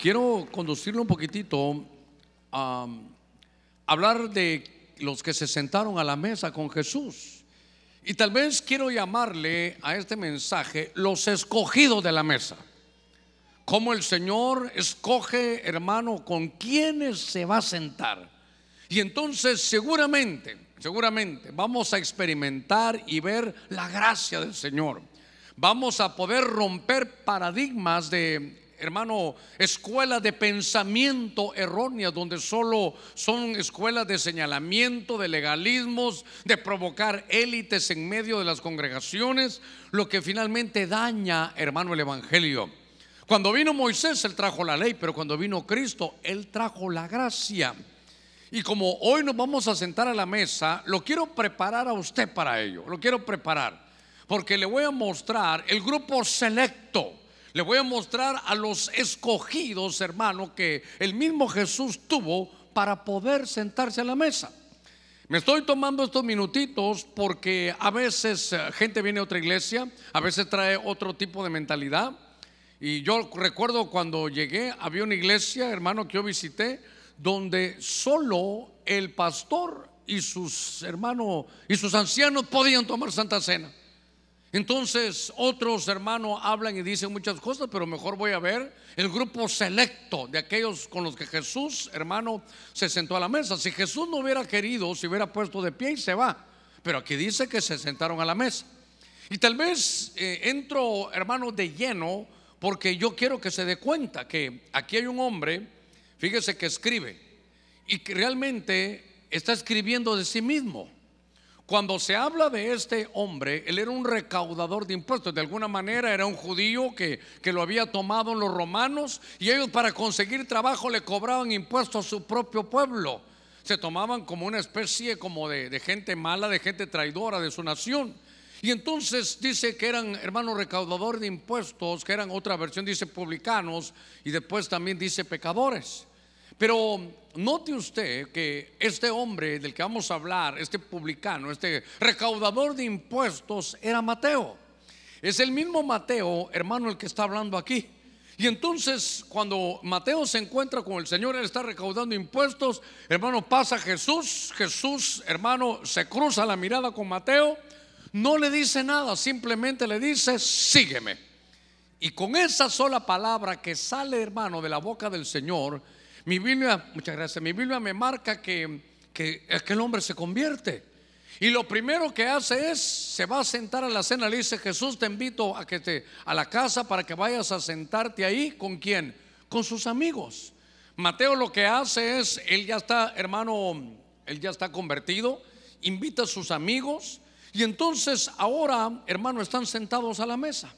quiero conducirlo un poquitito a hablar de los que se sentaron a la mesa con Jesús. Y tal vez quiero llamarle a este mensaje los escogidos de la mesa. Cómo el Señor escoge, hermano, con quienes se va a sentar. Y entonces seguramente, seguramente vamos a experimentar y ver la gracia del Señor. Vamos a poder romper paradigmas de hermano, escuelas de pensamiento erróneas, donde solo son escuelas de señalamiento, de legalismos, de provocar élites en medio de las congregaciones, lo que finalmente daña, hermano, el Evangelio. Cuando vino Moisés, él trajo la ley, pero cuando vino Cristo, él trajo la gracia. Y como hoy nos vamos a sentar a la mesa, lo quiero preparar a usted para ello, lo quiero preparar, porque le voy a mostrar el grupo selecto le voy a mostrar a los escogidos, hermano, que el mismo Jesús tuvo para poder sentarse a la mesa. Me estoy tomando estos minutitos porque a veces eh, gente viene a otra iglesia, a veces trae otro tipo de mentalidad. Y yo recuerdo cuando llegué, había una iglesia, hermano, que yo visité, donde solo el pastor y sus hermanos y sus ancianos podían tomar Santa Cena. Entonces otros hermanos hablan y dicen muchas cosas, pero mejor voy a ver el grupo selecto de aquellos con los que Jesús, hermano, se sentó a la mesa. Si Jesús no hubiera querido, se hubiera puesto de pie y se va. Pero aquí dice que se sentaron a la mesa. Y tal vez eh, entro, hermano, de lleno, porque yo quiero que se dé cuenta que aquí hay un hombre, fíjese que escribe, y que realmente está escribiendo de sí mismo. Cuando se habla de este hombre, él era un recaudador de impuestos. De alguna manera era un judío que, lo había tomado los romanos y ellos para conseguir trabajo le cobraban impuestos a su propio pueblo. Se tomaban como una especie como de, de gente mala, de gente traidora de su nación. Y entonces dice que eran hermanos recaudadores de impuestos, que eran otra versión, dice publicanos, y después también dice pecadores. Pero note usted que este hombre del que vamos a hablar, este publicano, este recaudador de impuestos, era Mateo. Es el mismo Mateo, hermano, el que está hablando aquí. Y entonces cuando Mateo se encuentra con el Señor, él está recaudando impuestos, hermano, pasa Jesús, Jesús, hermano, se cruza la mirada con Mateo, no le dice nada, simplemente le dice, sígueme. Y con esa sola palabra que sale, hermano, de la boca del Señor, mi Biblia, muchas gracias, mi Biblia me marca que, que aquel hombre se convierte. Y lo primero que hace es, se va a sentar a la cena, le dice, Jesús te invito a que te, a la casa para que vayas a sentarte ahí, ¿con quién? Con sus amigos. Mateo lo que hace es, él ya está, hermano, él ya está convertido, invita a sus amigos y entonces ahora, hermano, están sentados a la mesa.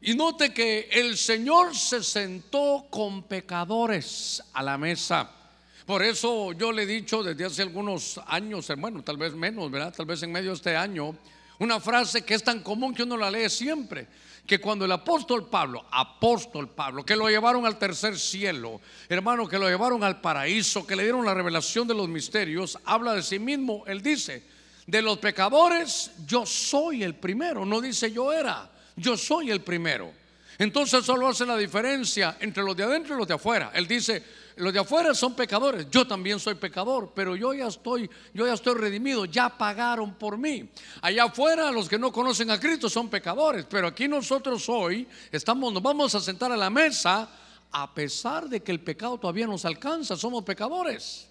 Y note que el Señor se sentó con pecadores a la mesa. Por eso yo le he dicho desde hace algunos años, hermano, tal vez menos, ¿verdad? Tal vez en medio de este año, una frase que es tan común que uno la lee siempre, que cuando el apóstol Pablo, apóstol Pablo, que lo llevaron al tercer cielo, hermano, que lo llevaron al paraíso, que le dieron la revelación de los misterios, habla de sí mismo, él dice, de los pecadores yo soy el primero, no dice yo era yo soy el primero. Entonces solo hace la diferencia entre los de adentro y los de afuera. Él dice, los de afuera son pecadores, yo también soy pecador, pero yo ya estoy, yo ya estoy redimido, ya pagaron por mí. Allá afuera los que no conocen a Cristo son pecadores, pero aquí nosotros hoy estamos, nos vamos a sentar a la mesa a pesar de que el pecado todavía nos alcanza, somos pecadores.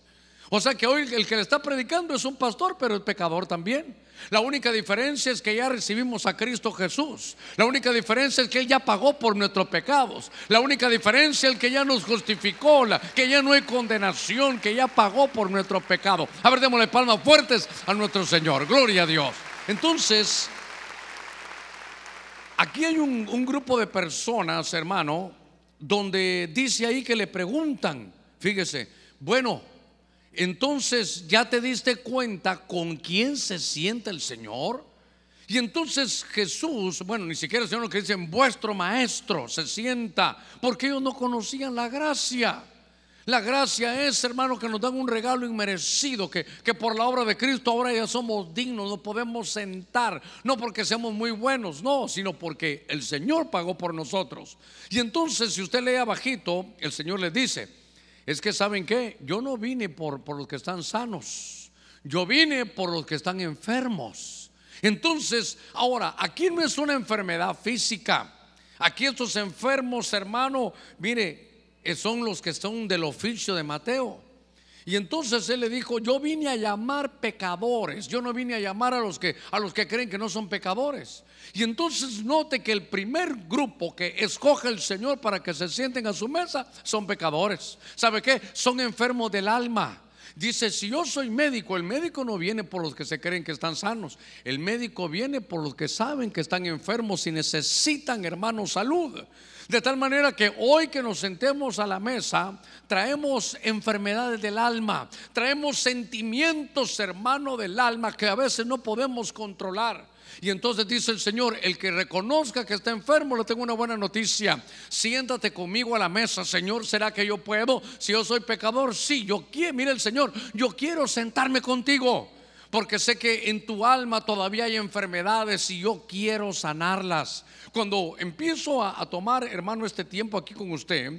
O sea que hoy el que le está predicando es un pastor, pero es pecador también. La única diferencia es que ya recibimos a Cristo Jesús. La única diferencia es que Él ya pagó por nuestros pecados. La única diferencia es que ya nos justificó, que ya no hay condenación, que ya pagó por nuestro pecado. A ver, démosle palmas fuertes a nuestro Señor. Gloria a Dios. Entonces, aquí hay un, un grupo de personas, hermano, donde dice ahí que le preguntan, fíjese, bueno, entonces ya te diste cuenta con quién se sienta el Señor. Y entonces Jesús, bueno, ni siquiera el Señor que dicen, vuestro maestro se sienta, porque ellos no conocían la gracia. La gracia es, hermano, que nos dan un regalo inmerecido, que, que, por la obra de Cristo ahora ya somos dignos, nos podemos sentar, no porque seamos muy buenos, no, sino porque el Señor pagó por nosotros. Y entonces, si usted lee abajito, el Señor le dice, es que saben qué, yo no vine por, por los que están sanos, yo vine por los que están enfermos. Entonces, ahora, aquí no es una enfermedad física. Aquí estos enfermos, hermano, mire, son los que son del oficio de Mateo. Y entonces él le dijo, yo vine a llamar pecadores, yo no vine a llamar a los que a los que creen que no son pecadores. Y entonces note que el primer grupo que escoge el Señor para que se sienten a su mesa son pecadores. ¿Sabe qué? Son enfermos del alma. Dice, si yo soy médico, el médico no viene por los que se creen que están sanos, el médico viene por los que saben que están enfermos y necesitan, hermano, salud. De tal manera que hoy que nos sentemos a la mesa, traemos enfermedades del alma, traemos sentimientos, hermano, del alma que a veces no podemos controlar. Y entonces dice el Señor, el que reconozca que está enfermo, le tengo una buena noticia. Siéntate conmigo a la mesa, Señor, ¿será que yo puedo? Si yo soy pecador, sí, yo quiero, mire el Señor, yo quiero sentarme contigo. Porque sé que en tu alma todavía hay enfermedades y yo quiero sanarlas. Cuando empiezo a, tomar, hermano, este tiempo aquí con usted,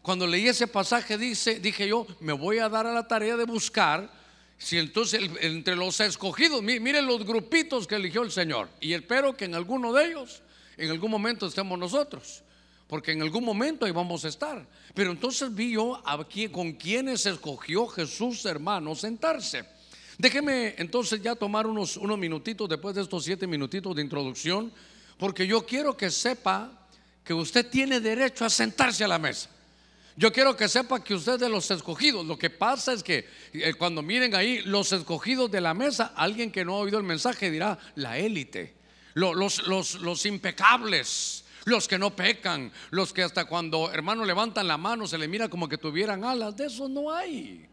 cuando leí ese pasaje, dice, dije yo, me voy a dar a la tarea de buscar si entonces entre los escogidos, miren los grupitos que eligió el Señor. Y espero que en alguno de ellos, en algún momento estemos nosotros. Porque en algún momento ahí vamos a estar. Pero entonces vi yo aquí con quienes escogió Jesús, hermano, sentarse. Déjeme entonces ya tomar unos, unos minutitos después de estos siete minutitos de introducción porque yo quiero que sepa que usted tiene derecho a sentarse a la mesa. Yo quiero que sepa que usted es de los escogidos. Lo que pasa es que eh, cuando miren ahí los escogidos de la mesa, alguien que no ha oído el mensaje dirá la élite, los, los, los impecables, los que no pecan, los que hasta cuando hermano levantan la mano se le mira como que tuvieran alas. De eso no hay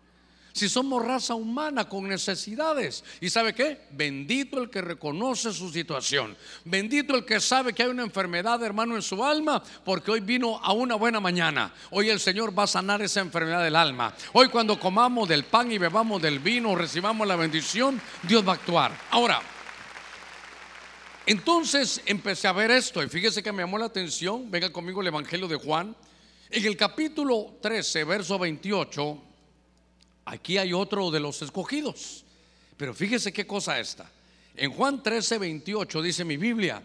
si somos raza humana con necesidades. ¿Y sabe qué? Bendito el que reconoce su situación. Bendito el que sabe que hay una enfermedad, hermano, en su alma, porque hoy vino a una buena mañana. Hoy el Señor va a sanar esa enfermedad del alma. Hoy cuando comamos del pan y bebamos del vino, recibamos la bendición, Dios va a actuar. Ahora, entonces empecé a ver esto y fíjese que me llamó la atención. Venga conmigo el Evangelio de Juan. En el capítulo 13, verso 28 Aquí hay otro de los escogidos. Pero fíjese qué cosa esta. En Juan 13, 28 dice mi Biblia,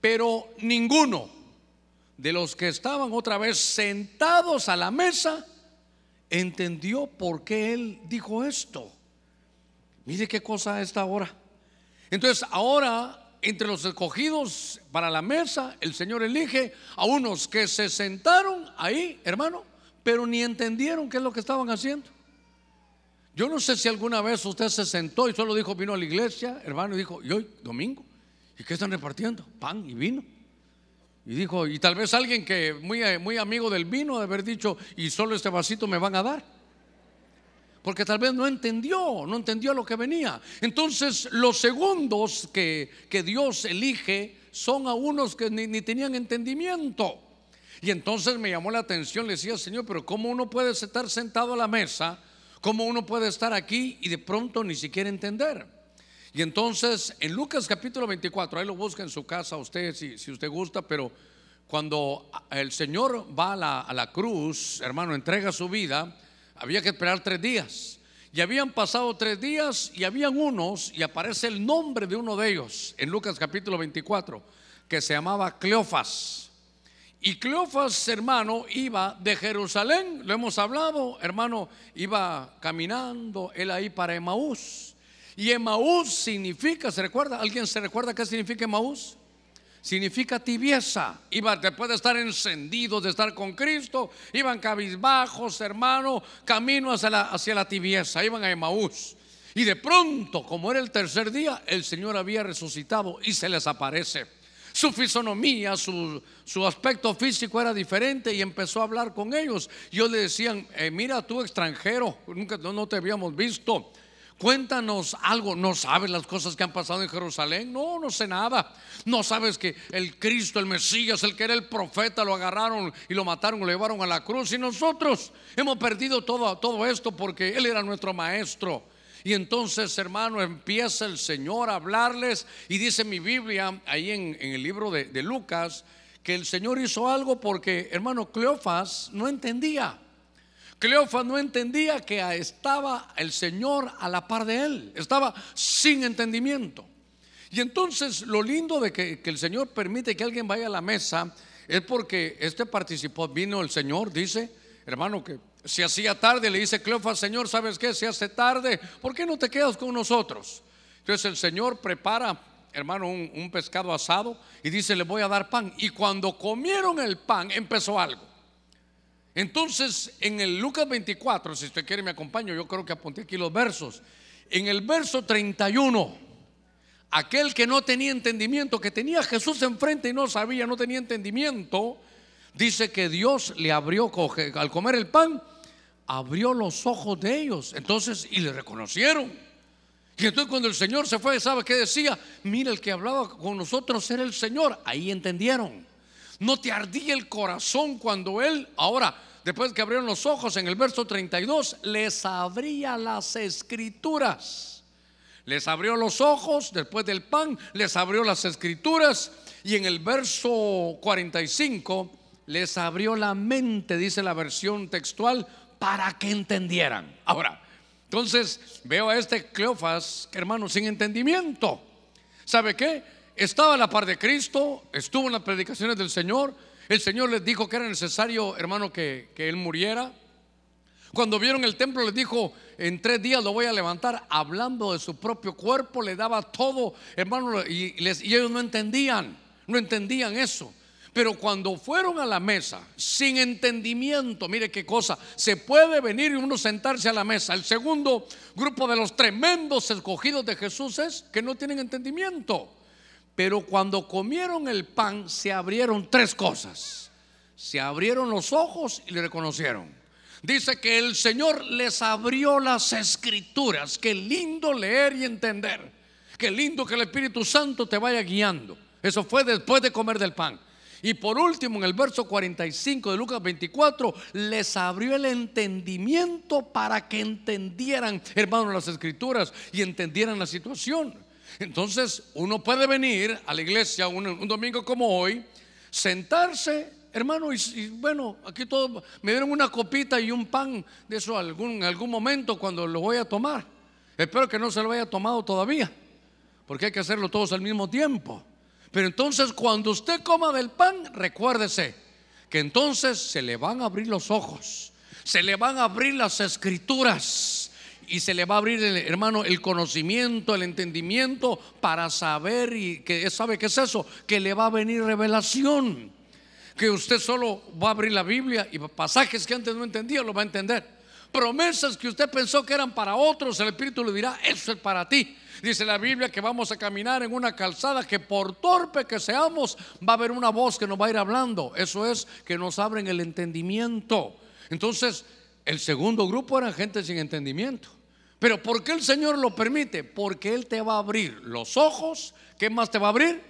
pero ninguno de los que estaban otra vez sentados a la mesa entendió por qué él dijo esto. Mire qué cosa esta ahora. Entonces ahora entre los escogidos para la mesa, el Señor elige a unos que se sentaron ahí, hermano, pero ni entendieron qué es lo que estaban haciendo. Yo no sé si alguna vez usted se sentó y solo dijo, vino a la iglesia, hermano, y dijo, ¿y hoy, domingo? ¿Y qué están repartiendo? Pan y vino. Y dijo, y tal vez alguien que muy, muy amigo del vino de haber dicho, y solo este vasito me van a dar. Porque tal vez no entendió, no entendió lo que venía. Entonces los segundos que, que Dios elige son a unos que ni, ni tenían entendimiento. Y entonces me llamó la atención, le decía, Señor, pero ¿cómo uno puede estar sentado a la mesa? ¿Cómo uno puede estar aquí y de pronto ni siquiera entender? Y entonces en Lucas capítulo 24, ahí lo busca en su casa usted si, si usted gusta, pero cuando el Señor va a la, a la cruz, hermano, entrega su vida, había que esperar tres días. Y habían pasado tres días y habían unos, y aparece el nombre de uno de ellos en Lucas capítulo 24, que se llamaba Cleofas. Y Cleofas, hermano, iba de Jerusalén, lo hemos hablado, hermano, iba caminando él ahí para Emaús. Y Emaús significa, ¿se recuerda? ¿Alguien se recuerda qué significa Emaús? Significa tibieza. Iba después de estar encendidos, de estar con Cristo, iban cabizbajos, hermano, camino hacia la, hacia la tibieza, iban a Emaús. Y de pronto, como era el tercer día, el Señor había resucitado y se les aparece su fisonomía, su, aspecto físico era diferente y empezó a hablar con ellos. Yo le decían, eh, mira tú extranjero, nunca no te habíamos visto. Cuéntanos algo, ¿no sabes las cosas que han pasado en Jerusalén? No, no sé nada. No sabes que el Cristo, el Mesías, el que era el profeta, lo agarraron y lo mataron, lo llevaron a la cruz. Y nosotros hemos perdido todo, todo esto porque Él era nuestro maestro. Y entonces, hermano, empieza el Señor a hablarles y dice mi Biblia, ahí en, el libro de, Lucas, que el Señor hizo algo porque, hermano, Cleofas no entendía. Cleofas no entendía que estaba el Señor a la par de él, estaba sin entendimiento. Y entonces lo lindo de que, el Señor permite que alguien vaya a la mesa es porque este participó, vino el Señor, dice, hermano, que si hacía tarde, le dice Cleofas, Señor, ¿sabes qué? Si hace tarde, ¿por qué no te quedas con nosotros? Entonces el Señor prepara, hermano, un, un pescado asado y dice, le voy a dar pan. Y cuando comieron el pan, empezó algo. Entonces, en el Lucas 24, si usted quiere me acompaño, yo creo que apunté aquí los versos. En el verso 31, aquel que no tenía entendimiento, que tenía a Jesús enfrente y no sabía, no tenía entendimiento, dice que Dios le abrió, al comer el pan, abrió los ojos de ellos. Entonces, y le reconocieron. Y entonces cuando el Señor se fue, ¿sabe qué decía? Mira, el que hablaba con nosotros era el Señor. Ahí entendieron. No te ardía el corazón cuando Él, ahora, después que abrieron los ojos en el verso 32, les abría las escrituras. Les abrió los ojos después del pan, les abrió las escrituras y en el verso 45 les abrió la mente, dice la versión textual, para que entendieran. Ahora, entonces veo a este Cleofas, hermano, sin entendimiento. ¿Sabe qué? estaba a la par de Cristo, estuvo en las predicaciones del Señor. El Señor les dijo que era necesario, hermano, que, Él muriera. Cuando vieron el templo les dijo, en tres días lo voy a levantar, hablando de su propio cuerpo, le daba todo, hermano, y, y ellos no entendían, no entendían eso. Pero cuando fueron a la mesa, sin entendimiento, mire qué cosa, se puede venir y uno sentarse a la mesa. El segundo grupo de los tremendos escogidos de Jesús es que no tienen entendimiento. Pero cuando comieron el pan se abrieron tres cosas. Se abrieron los ojos y le reconocieron. Dice que el Señor les abrió las escrituras. Qué lindo leer y entender. Qué lindo que el Espíritu Santo te vaya guiando. Eso fue después de comer del pan. Y por último, en el verso 45 de Lucas 24, les abrió el entendimiento para que entendieran, hermanos, las escrituras y entendieran la situación. Entonces uno puede venir a la iglesia un, domingo como hoy, sentarse, hermano, y, bueno, aquí todo, me dieron una copita y un pan de eso algún, en algún momento cuando lo voy a tomar. Espero que no se lo haya tomado todavía, porque hay que hacerlo todos al mismo tiempo. Pero entonces cuando usted coma del pan, recuérdese que entonces se le van a abrir los ojos, se le van a abrir las escrituras y se le va a abrir, hermano, el conocimiento, el entendimiento para saber y que sabe qué es eso, que le va a venir revelación. Que usted solo va a abrir la Biblia y pasajes que antes no entendía lo va a entender. Promesas que usted pensó que eran para otros, el Espíritu le dirá, eso es para ti. Dice la Biblia que vamos a caminar en una calzada que por torpe que seamos, va a haber una voz que nos va a ir hablando. Eso es que nos abren el entendimiento. Entonces, el segundo grupo eran gente sin entendimiento. Pero ¿por qué el Señor lo permite? Porque Él te va a abrir los ojos. ¿Qué más te va a abrir?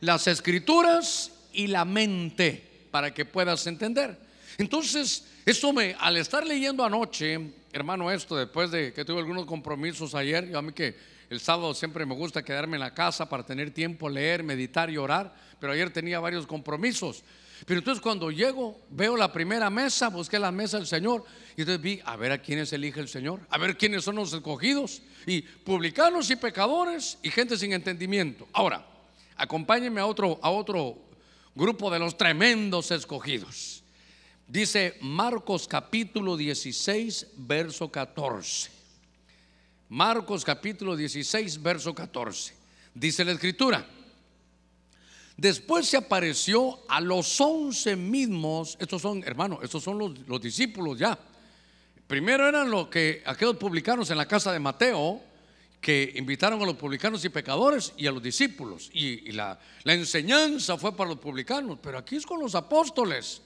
Las escrituras y la mente para que puedas entender. Entonces, eso me, al estar leyendo anoche, hermano, esto, después de que tuve algunos compromisos ayer, yo a mí que el sábado siempre me gusta quedarme en la casa para tener tiempo, leer, meditar y orar, pero ayer tenía varios compromisos. Pero entonces cuando llego, veo la primera mesa, busqué la mesa del Señor y entonces vi a ver a quiénes elige el Señor, a ver quiénes son los escogidos y publicanos y pecadores y gente sin entendimiento. Ahora, acompáñenme a otro, a otro grupo de los tremendos escogidos. Dice Marcos capítulo 16, verso 14. Marcos capítulo 16, verso 14. Dice la escritura. Después se apareció a los once mismos, estos son, hermanos, estos son los, discípulos ya. Primero eran los que aquellos publicanos en la casa de Mateo, que invitaron a los publicanos y pecadores y a los discípulos. Y, la, la, enseñanza fue para los publicanos, pero aquí es con los apóstoles.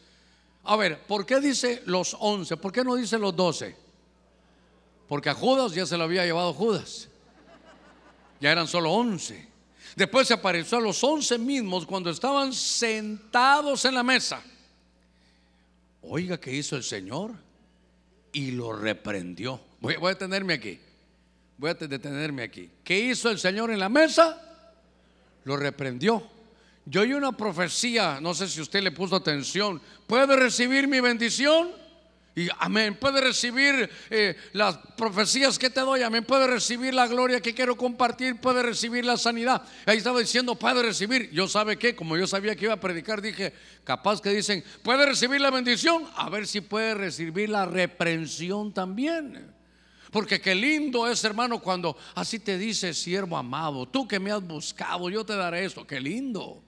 A ver, ¿por qué dice los once? ¿Por qué no dice los doce? porque a Judas ya se lo había llevado Judas. Ya eran solo once. Después se apareció a los once mismos cuando estaban sentados en la mesa. Oiga, ¿qué hizo el Señor? Y lo reprendió. Voy, voy a detenerme aquí. Voy a detenerme aquí. ¿Qué hizo el Señor en la mesa? Lo reprendió. Yo oí una profecía, no sé si usted le puso atención. ¿Puede recibir mi bendición? Y amén, puede recibir eh, las profecías que te doy, amén, puede recibir la gloria que quiero compartir, puede recibir la sanidad. Ahí estaba diciendo, puede recibir. Yo sabe que, como yo sabía que iba a predicar, dije, capaz que dicen, puede recibir la bendición, a ver si puede recibir la reprensión también. Porque qué lindo es, hermano, cuando así te dice, siervo amado, tú que me has buscado, yo te daré esto, qué lindo.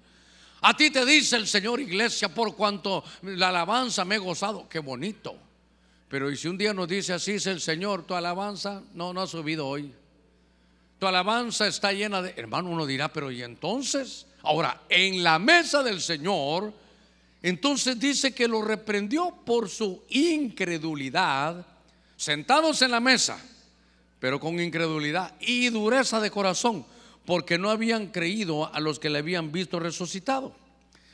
A ti te dice el Señor, iglesia, por cuanto la alabanza me he gozado, qué bonito. Pero y si un día nos dice así es el Señor, tu alabanza no, no ha subido hoy. Tu alabanza está llena de, hermano, uno dirá, pero ¿y entonces? Ahora, en la mesa del Señor, entonces dice que lo reprendió por su incredulidad, sentados en la mesa, pero con incredulidad y dureza de corazón, porque no habían creído a los que le habían visto resucitado.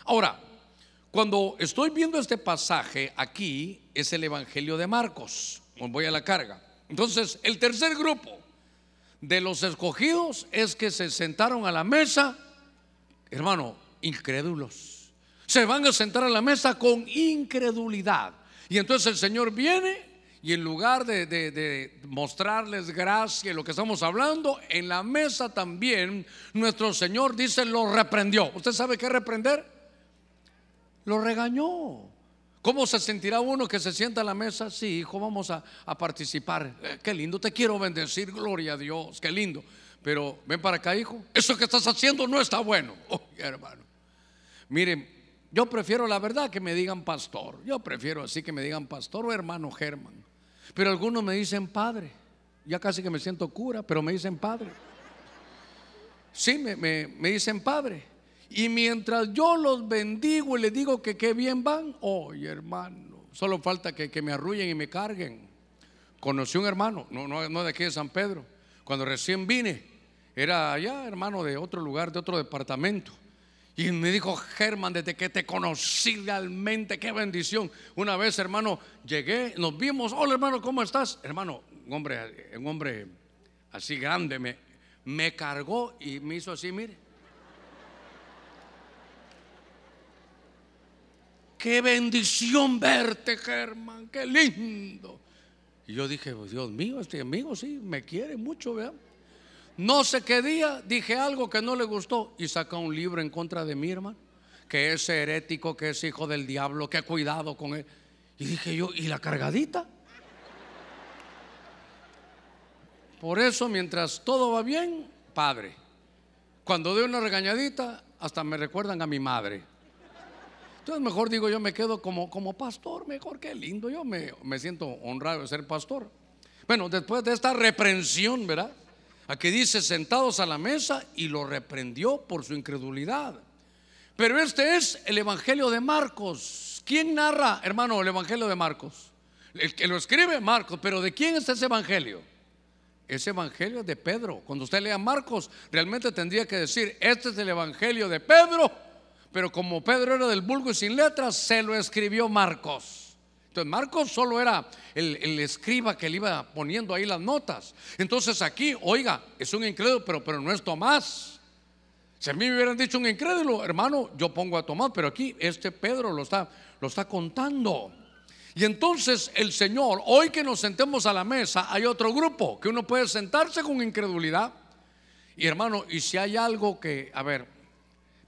Ahora, cuando estoy viendo este pasaje aquí, es el Evangelio de Marcos. Voy a la carga. Entonces, el tercer grupo de los escogidos es que se sentaron a la mesa, hermano, incrédulos. Se van a sentar a la mesa con incredulidad. Y entonces el Señor viene y en lugar de, mostrarles gracia, lo que estamos hablando, en la mesa también nuestro Señor dice, lo reprendió. ¿Usted sabe qué reprender? Lo regañó. ¿Cómo se sentirá uno que se sienta a la mesa? Sí, hijo, vamos a, participar. Eh, qué lindo, te quiero bendecir, gloria a Dios, qué lindo. Pero ven para acá, hijo. Eso que estás haciendo no está bueno. Hermano. Miren, yo prefiero la verdad que me digan pastor. Yo prefiero así que me digan pastor o hermano Germán. Pero algunos me dicen padre. Ya casi que me siento cura, pero me dicen padre. Sí, me, me dicen padre. Y mientras yo los bendigo y les digo que qué bien van, oye hermano, solo falta que, que me arrullen y me carguen. Conocí un hermano, no, no, no de aquí de San Pedro, cuando recién vine, era allá hermano de otro lugar, de otro departamento. Y me dijo, Germán, desde que te conocí realmente, qué bendición. Una vez, hermano, llegué, nos vimos, hola hermano, ¿cómo estás? Hermano, un hombre, un hombre así grande, me, me cargó y me hizo así, mire. qué bendición verte, Germán, qué lindo. Y yo dije, pues, Dios mío, este amigo sí, me quiere mucho, ¿verdad? No sé qué día dije algo que no le gustó y saca un libro en contra de mi hermano, que es herético, que es hijo del diablo, que cuidado con él. Y dije yo, ¿y la cargadita? Por eso, mientras todo va bien, padre. Cuando doy una regañadita, hasta me recuerdan a mi madre. Entonces mejor digo yo me quedo como, como pastor, mejor que lindo, yo me, me siento honrado de ser pastor. Bueno, después de esta reprensión, ¿verdad? Aquí dice sentados a la mesa y lo reprendió por su incredulidad. Pero este es el Evangelio de Marcos. ¿Quién narra, hermano, el Evangelio de Marcos? El que lo escribe Marcos, pero ¿de quién es ese Evangelio? Ese Evangelio es de Pedro. Cuando usted lea Marcos, realmente tendría que decir, este es el Evangelio de Pedro pero como Pedro era del vulgo y sin letras, se lo escribió Marcos. Entonces Marcos solo era el, escriba que le iba poniendo ahí las notas. Entonces aquí, oiga, es un incrédulo, pero, pero no es Tomás. Si a mí me hubieran dicho un incrédulo, hermano, yo pongo a Tomás, pero aquí este Pedro lo está, lo está contando. Y entonces el Señor, hoy que nos sentemos a la mesa, hay otro grupo que uno puede sentarse con incredulidad. Y hermano, y si hay algo que, a ver,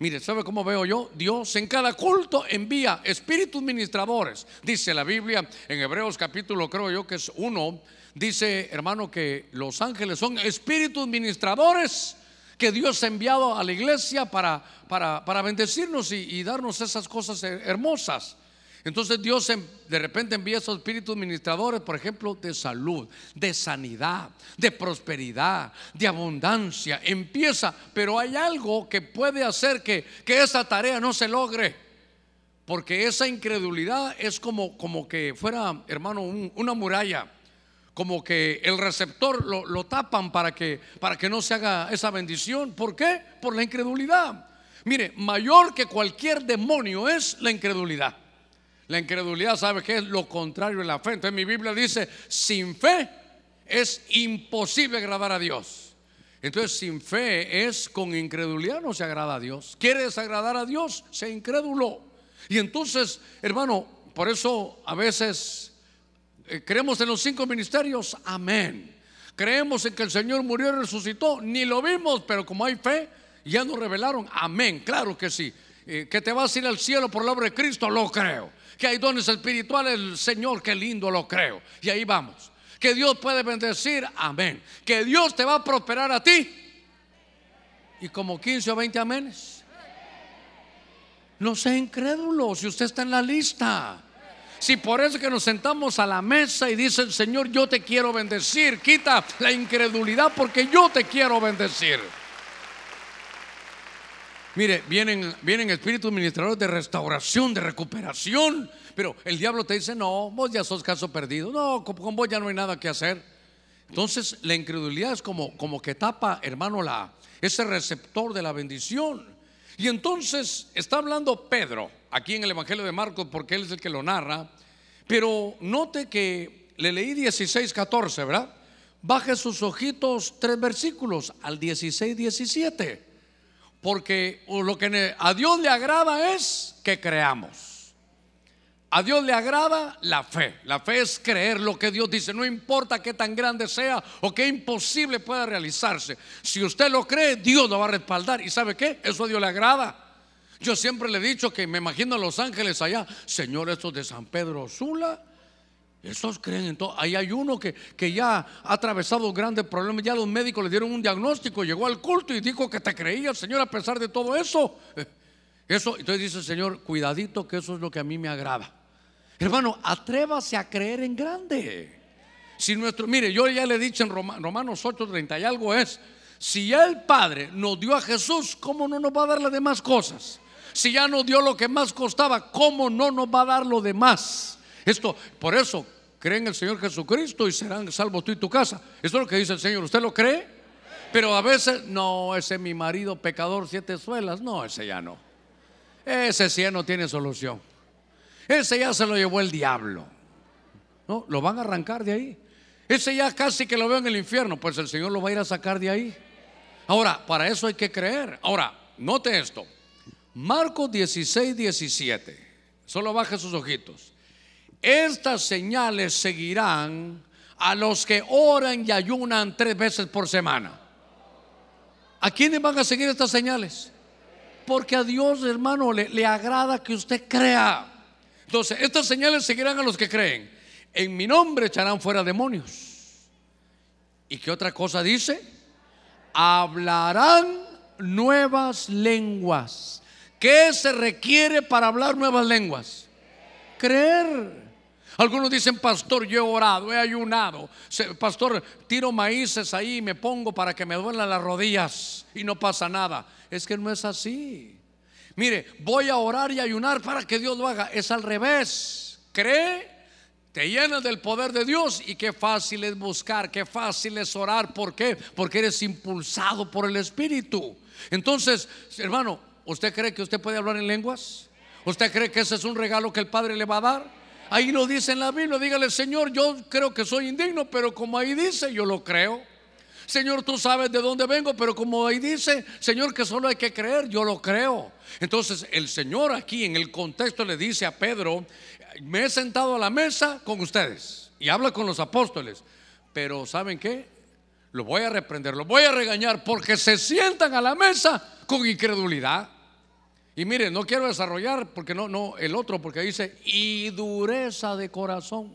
Mire, ¿sabe cómo veo yo? Dios en cada culto envía espíritus ministradores. Dice la Biblia en Hebreos capítulo, creo yo que es uno, dice hermano que los ángeles son espíritus ministradores que Dios ha enviado a la iglesia para, para, para bendecirnos y, y darnos esas cosas hermosas. Entonces Dios de repente envía esos espíritus ministradores, por ejemplo, de salud, de sanidad, de prosperidad, de abundancia. Empieza, pero hay algo que puede hacer que, que esa tarea no se logre. Porque esa incredulidad es como, como que fuera, hermano, una muralla. como que el receptor lo, lo tapan para que, para que no se haga esa bendición. ¿Por qué? Por la incredulidad. Mire, mayor que cualquier demonio es la incredulidad. La incredulidad, ¿sabe qué es lo contrario de la fe? Entonces mi Biblia dice, sin fe es imposible agradar a Dios. Entonces sin fe es con incredulidad no se agrada a Dios. ¿Quiere desagradar a Dios? Se incrédulo. Y entonces, hermano, por eso a veces eh, creemos en los cinco ministerios, amén. Creemos en que el Señor murió y resucitó, ni lo vimos, pero como hay fe, ya nos revelaron, amén, claro que sí. Que te vas a ir al cielo por la obra de Cristo, lo creo. Que hay dones espirituales, el Señor, qué lindo, lo creo. Y ahí vamos. Que Dios puede bendecir, amén. Que Dios te va a prosperar a ti. Y como 15 o 20 aménes. No sea incrédulo si usted está en la lista. Si por eso que nos sentamos a la mesa y dice el Señor, yo te quiero bendecir, quita la incredulidad porque yo te quiero bendecir. Mire, vienen, vienen espíritus ministradores de restauración, de recuperación, pero el diablo te dice, no, vos ya sos caso perdido, no, con, vos ya no hay nada que hacer. Entonces la incredulidad es como, como que tapa, hermano, la, ese receptor de la bendición. Y entonces está hablando Pedro aquí en el Evangelio de Marcos porque él es el que lo narra. Pero note que le leí 16, 14, ¿verdad? Baje sus ojitos tres versículos al 16, 17. Porque lo que a Dios le agrada es que creamos. A Dios le agrada la fe. La fe es creer lo que Dios dice. No importa qué tan grande sea o qué imposible pueda realizarse. Si usted lo cree, Dios lo va a respaldar. ¿Y sabe qué? Eso a Dios le agrada. Yo siempre le he dicho que me imagino a los ángeles allá. Señor, estos de San Pedro Sula. Estos creen en todo. Ahí hay uno que, que ya ha atravesado grandes problemas. Ya los médicos le dieron un diagnóstico. Llegó al culto y dijo que te creía, Señor, a pesar de todo eso. Eso, entonces dice Señor, cuidadito que eso es lo que a mí me agrada. Hermano, atrévase a creer en grande. Si nuestro, mire, yo ya le he dicho en Romanos 8:30 y algo es, si el Padre nos dio a Jesús, ¿cómo no nos va a dar las demás cosas? Si ya nos dio lo que más costaba, ¿cómo no nos va a dar lo demás? Esto, por eso, creen en el Señor Jesucristo y serán salvos tú y tu casa. Esto es lo que dice el Señor. ¿Usted lo cree? Pero a veces, no, ese mi marido pecador, siete suelas. No, ese ya no. Ese sí ya no tiene solución. Ese ya se lo llevó el diablo. No, lo van a arrancar de ahí. Ese ya casi que lo veo en el infierno, pues el Señor lo va a ir a sacar de ahí. Ahora, para eso hay que creer. Ahora, note esto. Marcos 16, 17. Solo baje sus ojitos. Estas señales seguirán a los que oran y ayunan tres veces por semana. ¿A quiénes van a seguir estas señales? Porque a Dios, hermano, le, agrada que usted crea. Entonces, estas señales seguirán a los que creen. En mi nombre echarán fuera demonios. ¿Y qué otra cosa dice? Hablarán nuevas lenguas. ¿Qué se requiere para hablar nuevas lenguas? Creer. Algunos dicen, pastor, yo he orado, he ayunado. Pastor, tiro maíces ahí y me pongo para que me duelan las rodillas y no pasa nada. Es que no es así. Mire, voy a orar y ayunar para que Dios lo haga. Es al revés. Cree, te llenas del poder de Dios y qué fácil es buscar, qué fácil es orar. ¿Por qué? Porque eres impulsado por el Espíritu. Entonces, hermano, ¿usted cree que usted puede hablar en lenguas? ¿Usted cree que ese es un regalo que el Padre le va a dar? Ahí lo dice en la Biblia, dígale, Señor, yo creo que soy indigno, pero como ahí dice, yo lo creo. Señor, tú sabes de dónde vengo, pero como ahí dice, Señor, que solo hay que creer, yo lo creo. Entonces el Señor aquí en el contexto le dice a Pedro, me he sentado a la mesa con ustedes y habla con los apóstoles, pero ¿saben qué? Lo voy a reprender, lo voy a regañar porque se sientan a la mesa con incredulidad. Y miren, no quiero desarrollar porque no, no, el otro, porque dice, y dureza de corazón.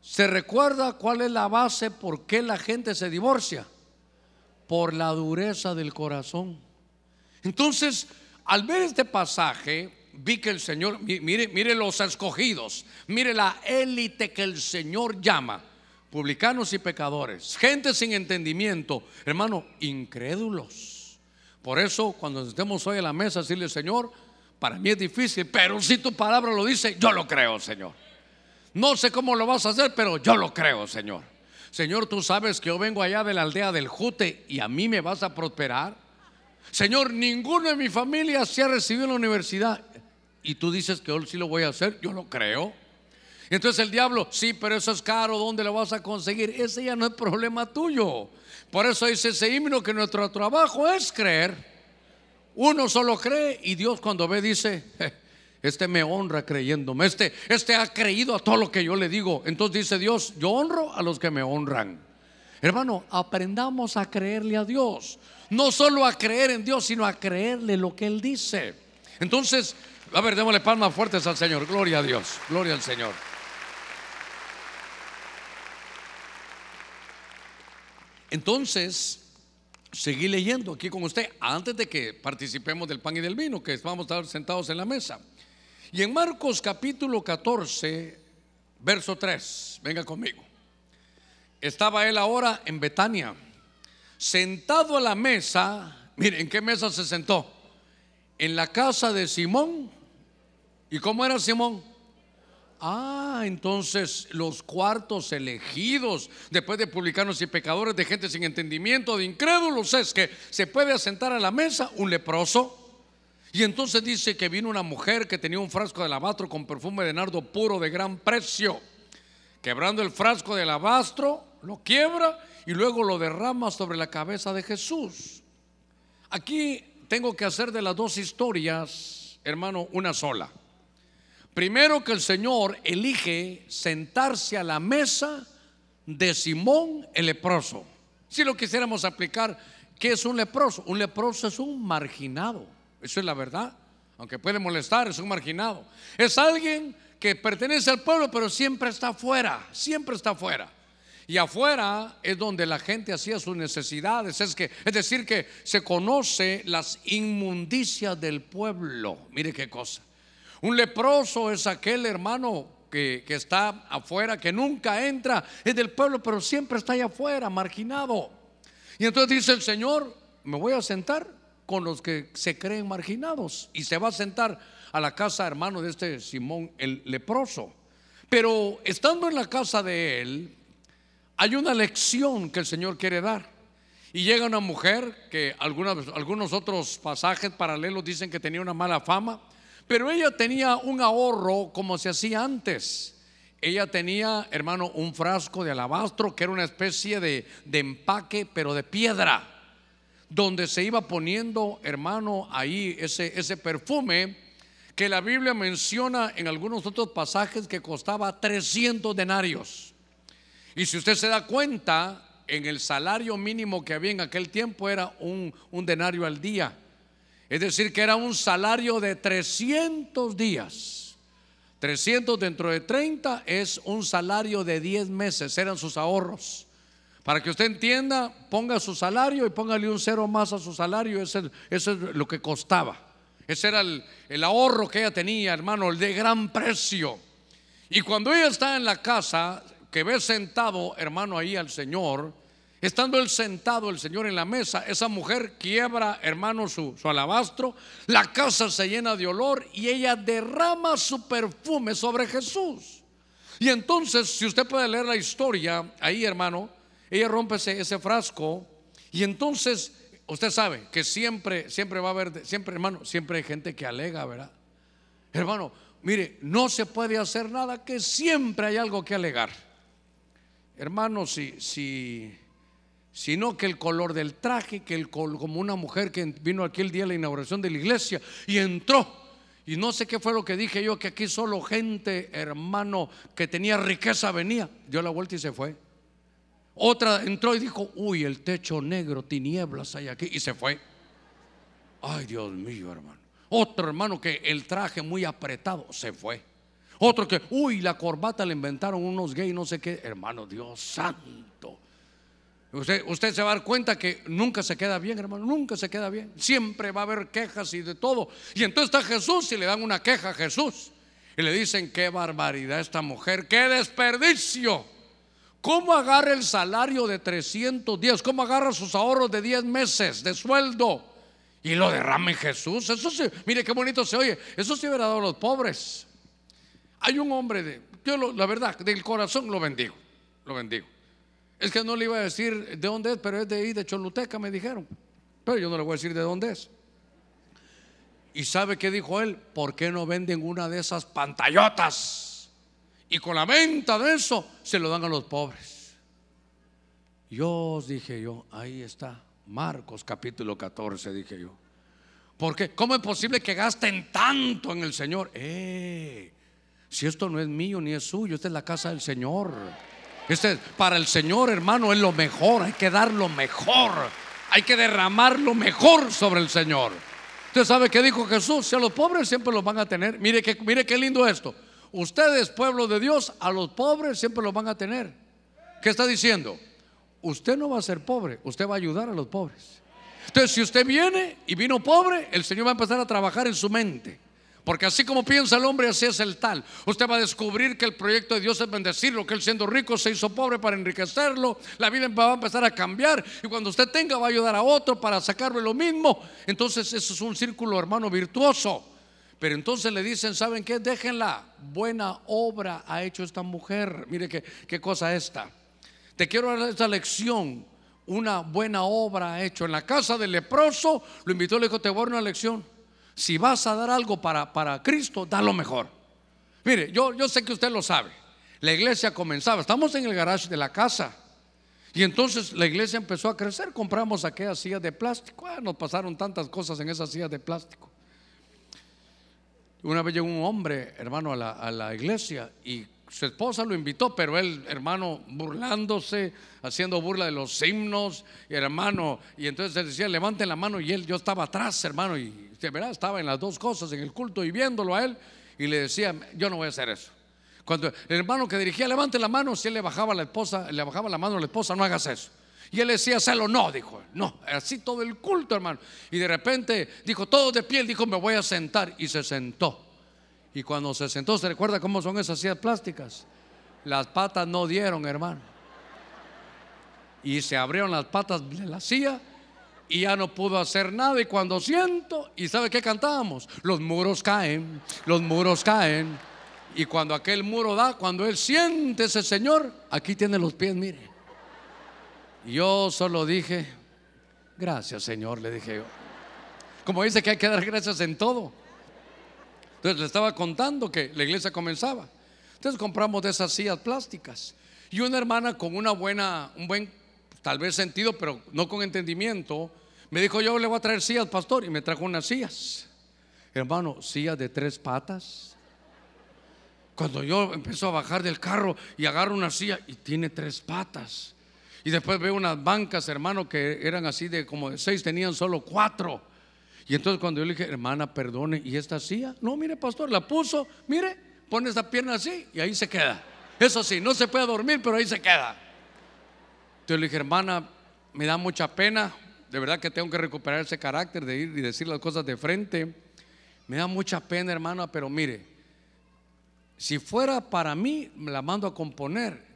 ¿Se recuerda cuál es la base por qué la gente se divorcia? Por la dureza del corazón. Entonces, al ver este pasaje, vi que el Señor, mire, mire los escogidos, mire la élite que el Señor llama, publicanos y pecadores, gente sin entendimiento, hermano, incrédulos. Por eso, cuando estemos hoy a la mesa, decirle, Señor, para mí es difícil, pero si tu palabra lo dice, yo lo creo, Señor. No sé cómo lo vas a hacer, pero yo lo creo, Señor. Señor, tú sabes que yo vengo allá de la aldea del Jute y a mí me vas a prosperar. Señor, ninguno de mi familia se ha recibido en la universidad. Y tú dices que yo sí lo voy a hacer, yo lo creo. Entonces el diablo, sí, pero eso es caro, ¿dónde lo vas a conseguir? Ese ya no es problema tuyo. Por eso dice ese himno que nuestro trabajo es creer. Uno solo cree y Dios cuando ve dice, este me honra creyéndome, este, este ha creído a todo lo que yo le digo. Entonces dice Dios, yo honro a los que me honran. Hermano, aprendamos a creerle a Dios. No solo a creer en Dios, sino a creerle lo que Él dice. Entonces, a ver, démosle palmas fuertes al Señor. Gloria a Dios. Gloria al Señor. Entonces, seguí leyendo aquí con usted antes de que participemos del pan y del vino, que vamos a estar sentados en la mesa. Y en Marcos capítulo 14, verso 3, venga conmigo. Estaba él ahora en Betania, sentado a la mesa. Miren, ¿en qué mesa se sentó? En la casa de Simón. ¿Y cómo era Simón? Ah, entonces los cuartos elegidos después de publicanos y pecadores, de gente sin entendimiento, de incrédulos, es que se puede asentar a la mesa un leproso. Y entonces dice que vino una mujer que tenía un frasco de alabastro con perfume de nardo puro de gran precio. Quebrando el frasco de alabastro, lo quiebra y luego lo derrama sobre la cabeza de Jesús. Aquí tengo que hacer de las dos historias, hermano, una sola. Primero que el Señor elige sentarse a la mesa de Simón el leproso. Si lo quisiéramos aplicar, ¿qué es un leproso? Un leproso es un marginado. Eso es la verdad. Aunque puede molestar, es un marginado. Es alguien que pertenece al pueblo, pero siempre está afuera, siempre está afuera. Y afuera es donde la gente hacía sus necesidades. Es, que, es decir, que se conoce las inmundicias del pueblo. Mire qué cosa. Un leproso es aquel hermano que, está afuera, que nunca entra, es del pueblo, pero siempre está allá afuera, marginado. Y entonces dice el Señor, me voy a sentar con los que se creen marginados. Y se va a sentar a la casa, hermano, de este Simón el leproso. Pero estando en la casa de él, hay una lección que el Señor quiere dar. Y llega una mujer que algunos otros pasajes paralelos dicen que tenía una mala fama pero ella tenía un ahorro como se hacía antes. Ella tenía, hermano, un frasco de alabastro que era una especie de, empaque, pero de piedra, donde se iba poniendo, hermano, ahí ese, perfume que la Biblia menciona en algunos otros pasajes que costaba 300 denarios. Y si usted se da cuenta, en el salario mínimo que había en aquel tiempo era un denario al día. Es decir, que era un salario de 300 días. 300 dentro de 30 es un salario de 10 meses, eran sus ahorros. Para que usted entienda, ponga su salario y póngale un cero más a su salario, eso es lo que costaba. Ese era el, el ahorro que ella tenía, hermano, el de gran precio. Y cuando ella está en la casa, que ve sentado, hermano, ahí al Señor, Estando él sentado, el Señor en la mesa, esa mujer quiebra, hermano, su, alabastro, la casa se llena de olor y ella derrama su perfume sobre Jesús. Y entonces, si usted puede leer la historia, ahí, hermano, ella rompe ese, ese frasco y entonces, usted sabe que siempre, siempre va a haber, siempre, hermano, siempre hay gente que alega, ¿verdad? Hermano, mire, no se puede hacer nada, que siempre hay algo que alegar. Hermano, si, si sino que el color del traje, que el como una mujer que vino aquí el día de la inauguración de la iglesia y entró. Y no sé qué fue lo que dije yo, que aquí solo gente, hermano, que tenía riqueza venía. Dio la vuelta y se fue. Otra entró y dijo, uy, el techo negro, tinieblas hay aquí. Y se fue. Ay, Dios mío, hermano. Otro hermano que el traje muy apretado, se fue. Otro que, uy, la corbata le inventaron unos gays, no sé qué. Hermano, Dios santo. Usted, se va a dar cuenta que nunca se queda bien, hermano, nunca se queda bien. Siempre va a haber quejas y de todo. Y entonces está Jesús y le dan una queja a Jesús. Y le dicen, qué barbaridad esta mujer, qué desperdicio. ¿Cómo agarra el salario de 300 días? ¿Cómo agarra sus ahorros de 10 meses de sueldo? Y lo derrama en Jesús. Eso sí, mire qué bonito se oye. Eso sí hubiera dado a los pobres. Hay un hombre de, yo la verdad, del corazón lo bendigo, lo bendigo. Es que no le iba a decir de dónde es, pero es de ahí, de Choluteca, me dijeron. Pero yo no le voy a decir de dónde es. ¿Y sabe qué dijo él? ¿Por qué no venden una de esas pantallotas? Y con la venta de eso se lo dan a los pobres. Yo dije yo, ahí está, Marcos capítulo 14, dije yo. ¿Por qué? ¿Cómo es posible que gasten tanto en el Señor? Eh, si esto no es mío ni es suyo, esta es la casa del Señor. Este, para el Señor, hermano, es lo mejor. Hay que dar lo mejor. Hay que derramar lo mejor sobre el Señor. Usted sabe que dijo Jesús, si a los pobres siempre los van a tener. Mire que mire qué lindo esto. Ustedes, pueblo de Dios, a los pobres siempre los van a tener. ¿Qué está diciendo? Usted no va a ser pobre, usted va a ayudar a los pobres. Entonces, si usted viene y vino pobre, el Señor va a empezar a trabajar en su mente. Porque así como piensa el hombre, así es el tal. Usted va a descubrir que el proyecto de Dios es bendecirlo, que él siendo rico se hizo pobre para enriquecerlo. La vida va a empezar a cambiar y cuando usted tenga va a ayudar a otro para sacarle lo mismo. Entonces eso es un círculo, hermano, virtuoso. Pero entonces le dicen, ¿saben qué? Déjenla. Buena obra ha hecho esta mujer. Mire qué, qué cosa esta. Te quiero dar esta lección. Una buena obra ha hecho. En la casa del leproso lo invitó, le dijo, te voy a dar una lección si vas a dar algo para, para Cristo, da lo mejor. Mire, yo, yo sé que usted lo sabe. La iglesia comenzaba, estamos en el garage de la casa. Y entonces la iglesia empezó a crecer, compramos aquellas sillas de plástico. Ah, nos pasaron tantas cosas en esas sillas de plástico. Una vez llegó un hombre, hermano, a la, a la iglesia y su esposa lo invitó, pero él, hermano, burlándose, haciendo burla de los himnos, y hermano, y entonces él decía, levanten la mano, y él, yo estaba atrás, hermano, y ¿verdad? estaba en las dos cosas, en el culto y viéndolo a él, y le decía, yo no voy a hacer eso. Cuando el hermano que dirigía, levante la mano, si él le bajaba la esposa, le bajaba la mano a la esposa, no hagas eso. Y él decía, hazlo, no, dijo, no, así todo el culto, hermano. Y de repente dijo, todo de pie, dijo, me voy a sentar, y se sentó. Y cuando se sentó, ¿se recuerda cómo son esas sillas plásticas? Las patas no dieron, hermano. Y se abrieron las patas de la silla y ya no pudo hacer nada. Y cuando siento, ¿y sabe qué cantábamos? Los muros caen, los muros caen. Y cuando aquel muro da, cuando él siente ese Señor, aquí tiene los pies, mire. Yo solo dije, gracias Señor, le dije yo. Como dice que hay que dar gracias en todo. Entonces le estaba contando que la iglesia comenzaba. Entonces compramos de esas sillas plásticas. Y una hermana con una buena, un buen, tal vez sentido, pero no con entendimiento, me dijo, yo le voy a traer sillas, pastor, y me trajo unas sillas. Hermano, sillas de tres patas. Cuando yo empiezo a bajar del carro y agarro una silla y tiene tres patas. Y después veo unas bancas, hermano, que eran así de como de seis, tenían solo cuatro. Y entonces cuando yo le dije, hermana, perdone, ¿y esta silla? No, mire, pastor, la puso, mire, pone esa pierna así y ahí se queda. Eso sí, no se puede dormir, pero ahí se queda. Entonces le dije, hermana, me da mucha pena, de verdad que tengo que recuperar ese carácter de ir y decir las cosas de frente. Me da mucha pena, hermana, pero mire, si fuera para mí, me la mando a componer.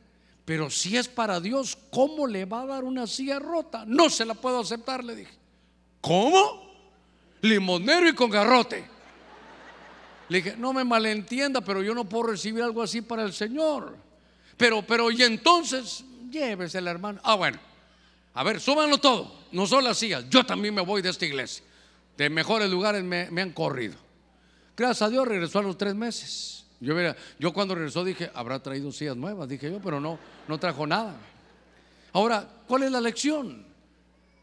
Pero si es para Dios, ¿cómo le va a dar una silla rota? No se la puedo aceptar, le dije. ¿Cómo? Limonero y con garrote. Le dije, no me malentienda, pero yo no puedo recibir algo así para el Señor. Pero, pero, y entonces, llévese la hermana. Ah, bueno. A ver, súbanlo todo. No solo las sillas. Yo también me voy de esta iglesia. De mejores lugares me, han corrido. Gracias a Dios regresó a los tres meses. Yo, yo cuando regresó dije, habrá traído sillas nuevas, dije yo, pero no, no trajo nada. Ahora, ¿cuál es la lección?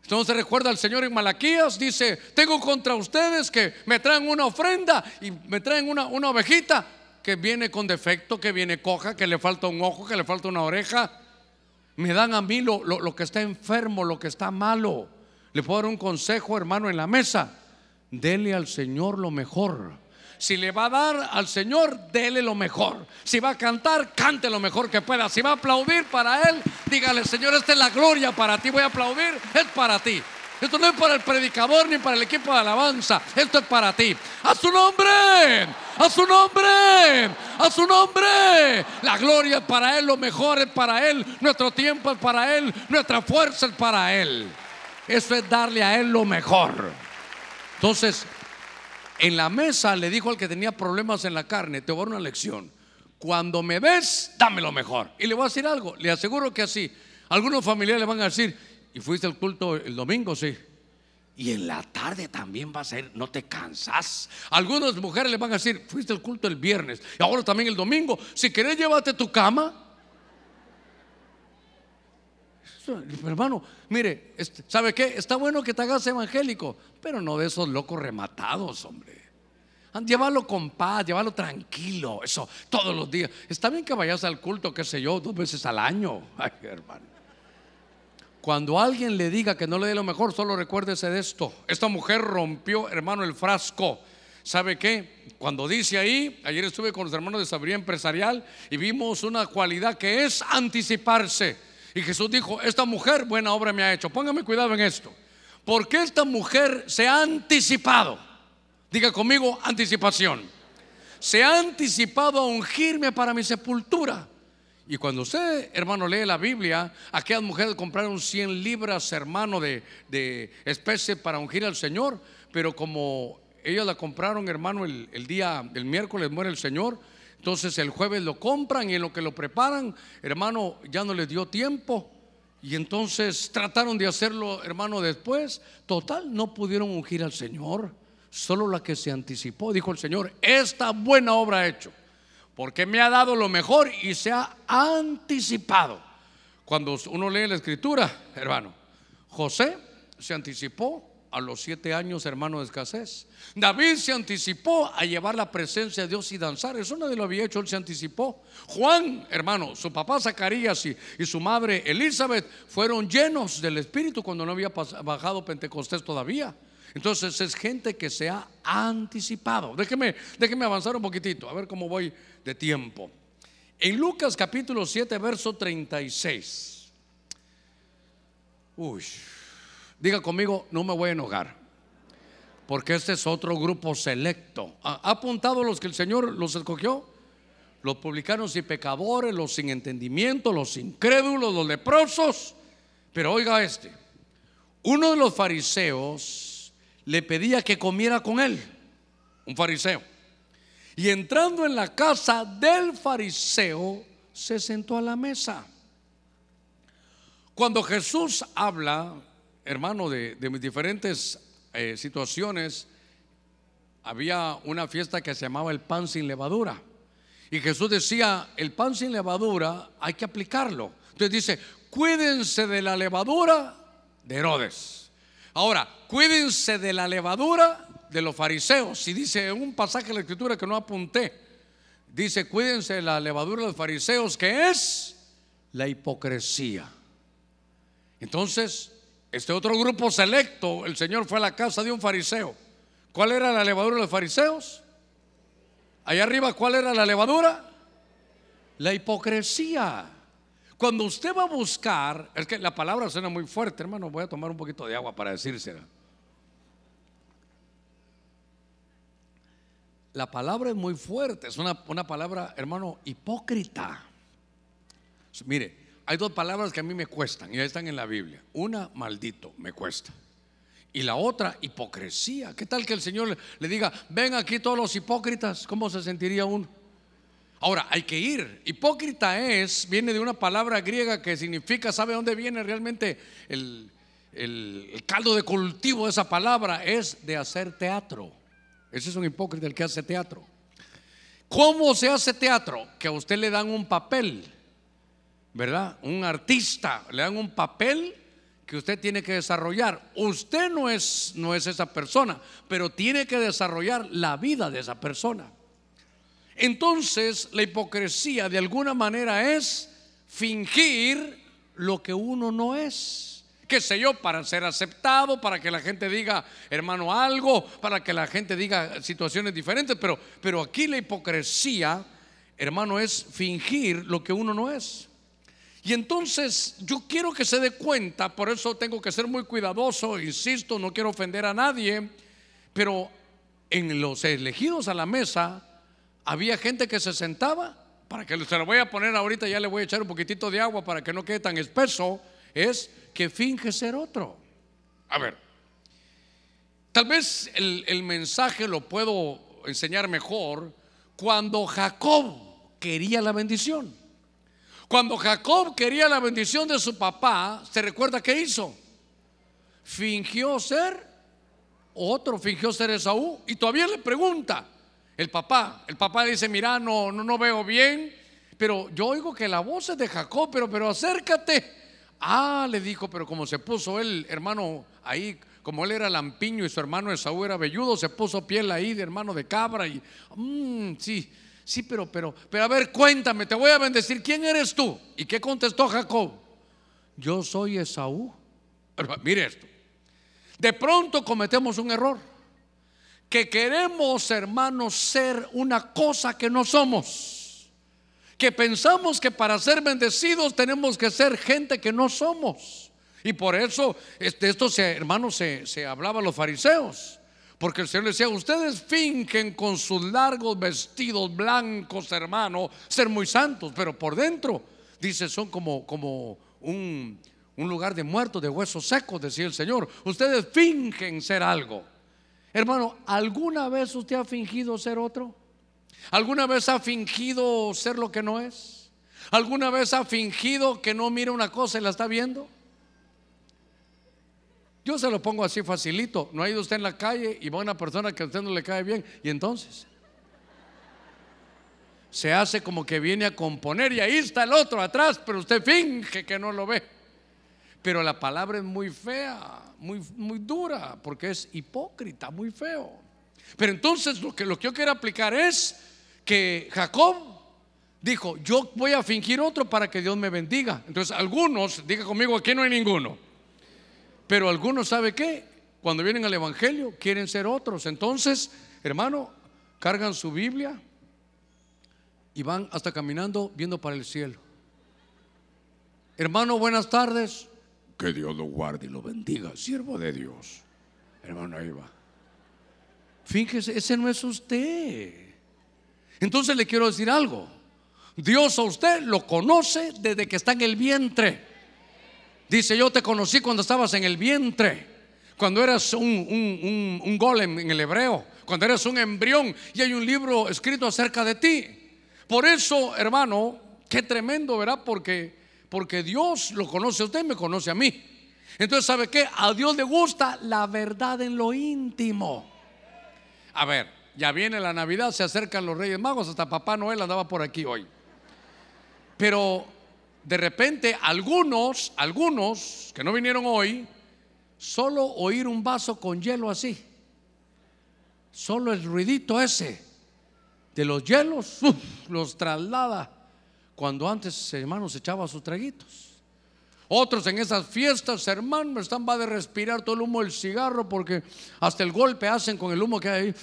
Entonces recuerda el Señor en Malaquías, dice, tengo contra ustedes que me traen una ofrenda y me traen una, una ovejita que viene con defecto, que viene coja, que le falta un ojo, que le falta una oreja. Me dan a mí lo, lo, lo que está enfermo, lo que está malo. Le puedo dar un consejo, hermano, en la mesa. Dele al Señor lo mejor. Si le va a dar al Señor, dele lo mejor. Si va a cantar, cante lo mejor que pueda. Si va a aplaudir para Él, dígale, Señor, esta es la gloria para ti. Voy a aplaudir, es para ti. Esto no es para el predicador ni para el equipo de alabanza. Esto es para ti. A su nombre. A su nombre. A su nombre. La gloria es para Él. Lo mejor es para Él. Nuestro tiempo es para Él. Nuestra fuerza es para Él. Eso es darle a Él lo mejor. Entonces, en la mesa le dijo al que tenía problemas en la carne, te voy a dar una lección. cuando me ves, dame lo mejor. Y le voy a decir algo, le aseguro que así. Algunos familiares le van a decir, ¿y fuiste al culto el domingo? Sí. Y en la tarde también vas a ir, no te cansas. Algunas mujeres le van a decir, fuiste al culto el viernes y ahora también el domingo. Si querés, llévate tu cama. Hermano, mire, este, ¿sabe qué? Está bueno que te hagas evangélico, pero no de esos locos rematados, hombre. Llévalo con paz, llévalo tranquilo, eso todos los días. Está bien que vayas al culto, qué sé yo, dos veces al año. Ay, hermano. Cuando alguien le diga que no le dé lo mejor, solo recuérdese de esto. Esta mujer rompió, hermano, el frasco. ¿Sabe qué? Cuando dice ahí, ayer estuve con los hermanos de Sabiduría Empresarial y vimos una cualidad que es anticiparse. Y Jesús dijo, esta mujer buena obra me ha hecho. Póngame cuidado en esto. Porque esta mujer se ha anticipado. Diga conmigo, anticipación. Se ha anticipado a ungirme para mi sepultura. Y cuando usted, hermano, lee la Biblia, aquellas mujeres compraron 100 libras, hermano, de, especie para ungir al Señor, pero como ellas la compraron, hermano, el, el día del miércoles muere el Señor, entonces el jueves lo compran y en lo que lo preparan, hermano, ya no les dio tiempo. Y entonces trataron de hacerlo, hermano, después. Total, no pudieron ungir al Señor. Solo la que se anticipó, dijo el Señor, esta buena obra ha hecho porque me ha dado lo mejor y se ha anticipado. Cuando uno lee la escritura, hermano, José se anticipó a los siete años, hermano, de escasez. David se anticipó a llevar la presencia de Dios y danzar. Eso nadie lo había hecho, él se anticipó. Juan, hermano, su papá Zacarías y, y su madre Elizabeth fueron llenos del Espíritu cuando no había bajado Pentecostés todavía. Entonces es gente que se ha anticipado. Déjeme, déjeme avanzar un poquitito, a ver cómo voy de tiempo. En Lucas capítulo 7, verso 36. Uy, diga conmigo, no me voy a enojar. Porque este es otro grupo selecto. ¿Ha apuntado los que el Señor los escogió? Los publicanos y pecadores, los sin entendimiento, los incrédulos, los leprosos. Pero oiga este, uno de los fariseos le pedía que comiera con él, un fariseo. Y entrando en la casa del fariseo, se sentó a la mesa. Cuando Jesús habla, hermano, de, diferentes eh, situaciones, había una fiesta que se llamaba el pan sin levadura. Y Jesús decía, el pan sin levadura hay que aplicarlo. Entonces dice, cuídense de la levadura de Herodes. Ahora, cuídense de la levadura de los fariseos. Si dice un pasaje de la escritura que no apunté, dice, cuídense de la levadura de los fariseos, que es la hipocresía. Entonces, este otro grupo selecto, el Señor fue a la casa de un fariseo. ¿Cuál era la levadura de los fariseos? Allá arriba, ¿cuál era la levadura? La hipocresía. Cuando usted va a buscar, es que la palabra suena muy fuerte, hermano, voy a tomar un poquito de agua para decírsela. la palabra es muy fuerte, es una, palabra, hermano, hipócrita. Mire, hay dos palabras que a mí me cuestan y ahí están en la Biblia. Una, maldito, me cuesta. Y la otra, hipocresía. ¿Qué tal que el Señor le diga, ven aquí todos los hipócritas? ¿Cómo se sentiría uno? Ahora, hay que ir. Hipócrita es, viene de una palabra griega que significa, ¿sabe dónde viene realmente el, el caldo de cultivo de esa palabra? Es de hacer teatro. Ese es un hipócrita el que hace teatro. ¿Cómo se hace teatro? Que a usted le dan un papel, ¿verdad? Un artista, le dan un papel que usted tiene que desarrollar. Usted no es, no es esa persona, pero tiene que desarrollar la vida de esa persona. Entonces, la hipocresía de alguna manera es fingir lo que uno no es qué sé yo, para ser aceptado, para que la gente diga, hermano, algo, para que la gente diga situaciones diferentes, pero, pero aquí la hipocresía, hermano, es fingir lo que uno no es. Y entonces yo quiero que se dé cuenta, por eso tengo que ser muy cuidadoso, insisto, no quiero ofender a nadie, pero en los elegidos a la mesa había gente que se sentaba, para que se lo voy a poner ahorita, ya le voy a echar un poquitito de agua para que no quede tan espeso, es que finge ser otro. A ver, tal vez el, mensaje lo puedo enseñar mejor cuando Jacob quería la bendición. Cuando Jacob quería la bendición de su papá, ¿se recuerda qué hizo? Fingió ser otro, fingió ser Esaú y todavía le pregunta el papá. El papá dice, mira, no, no, no veo bien, pero yo oigo que la voz es de Jacob, pero, pero acércate. Ah, le dijo, pero como se puso el hermano ahí, como él era lampiño y su hermano Esaú era velludo, se puso piel ahí de hermano de cabra y, mmm, sí, sí, pero, pero, pero a ver, cuéntame, te voy a bendecir, ¿quién eres tú? ¿Y qué contestó Jacob? Yo soy Esaú. mire esto, de pronto cometemos un error, que queremos, hermanos, ser una cosa que no somos que pensamos que para ser bendecidos tenemos que ser gente que no somos. Y por eso este, esto, se, hermanos, se, se hablaba a los fariseos. Porque el Señor decía, ustedes fingen con sus largos vestidos blancos, hermano, ser muy santos, pero por dentro, dice, son como, como un, un lugar de muertos, de huesos secos, decía el Señor. Ustedes fingen ser algo. Hermano, ¿alguna vez usted ha fingido ser otro? ¿Alguna vez ha fingido ser lo que no es? ¿Alguna vez ha fingido que no mira una cosa y la está viendo? Yo se lo pongo así facilito. No ha ido usted en la calle y va una persona que a usted no le cae bien. Y entonces se hace como que viene a componer y ahí está el otro atrás, pero usted finge que no lo ve. Pero la palabra es muy fea, muy, muy dura, porque es hipócrita, muy feo. Pero entonces lo que, lo que yo quiero aplicar es que Jacob dijo, yo voy a fingir otro para que Dios me bendiga. Entonces algunos, diga conmigo, aquí no hay ninguno. Pero algunos, ¿sabe qué? Cuando vienen al Evangelio quieren ser otros. Entonces, hermano, cargan su Biblia y van hasta caminando viendo para el cielo. Hermano, buenas tardes. Que Dios lo guarde y lo bendiga, siervo de Dios. Hermano, ahí va. Fíjese, ese no es usted. Entonces le quiero decir algo. Dios a usted lo conoce desde que está en el vientre. Dice, yo te conocí cuando estabas en el vientre, cuando eras un, un, golem en el hebreo, cuando eras un embrión y hay un libro escrito acerca de ti. Por eso, hermano, qué tremendo, ¿verdad? Porque, porque Dios lo conoce a usted me conoce a mí. Entonces, ¿sabe qué? A Dios le gusta la verdad en lo íntimo. A ver, ya viene la Navidad, se acercan los Reyes Magos, hasta Papá Noel andaba por aquí hoy. Pero de repente algunos, algunos que no vinieron hoy, solo oír un vaso con hielo así, solo el ruidito ese de los hielos los traslada cuando antes hermanos echaba sus traguitos. Otros en esas fiestas, hermano, están va de respirar todo el humo del cigarro porque hasta el golpe hacen con el humo que hay ahí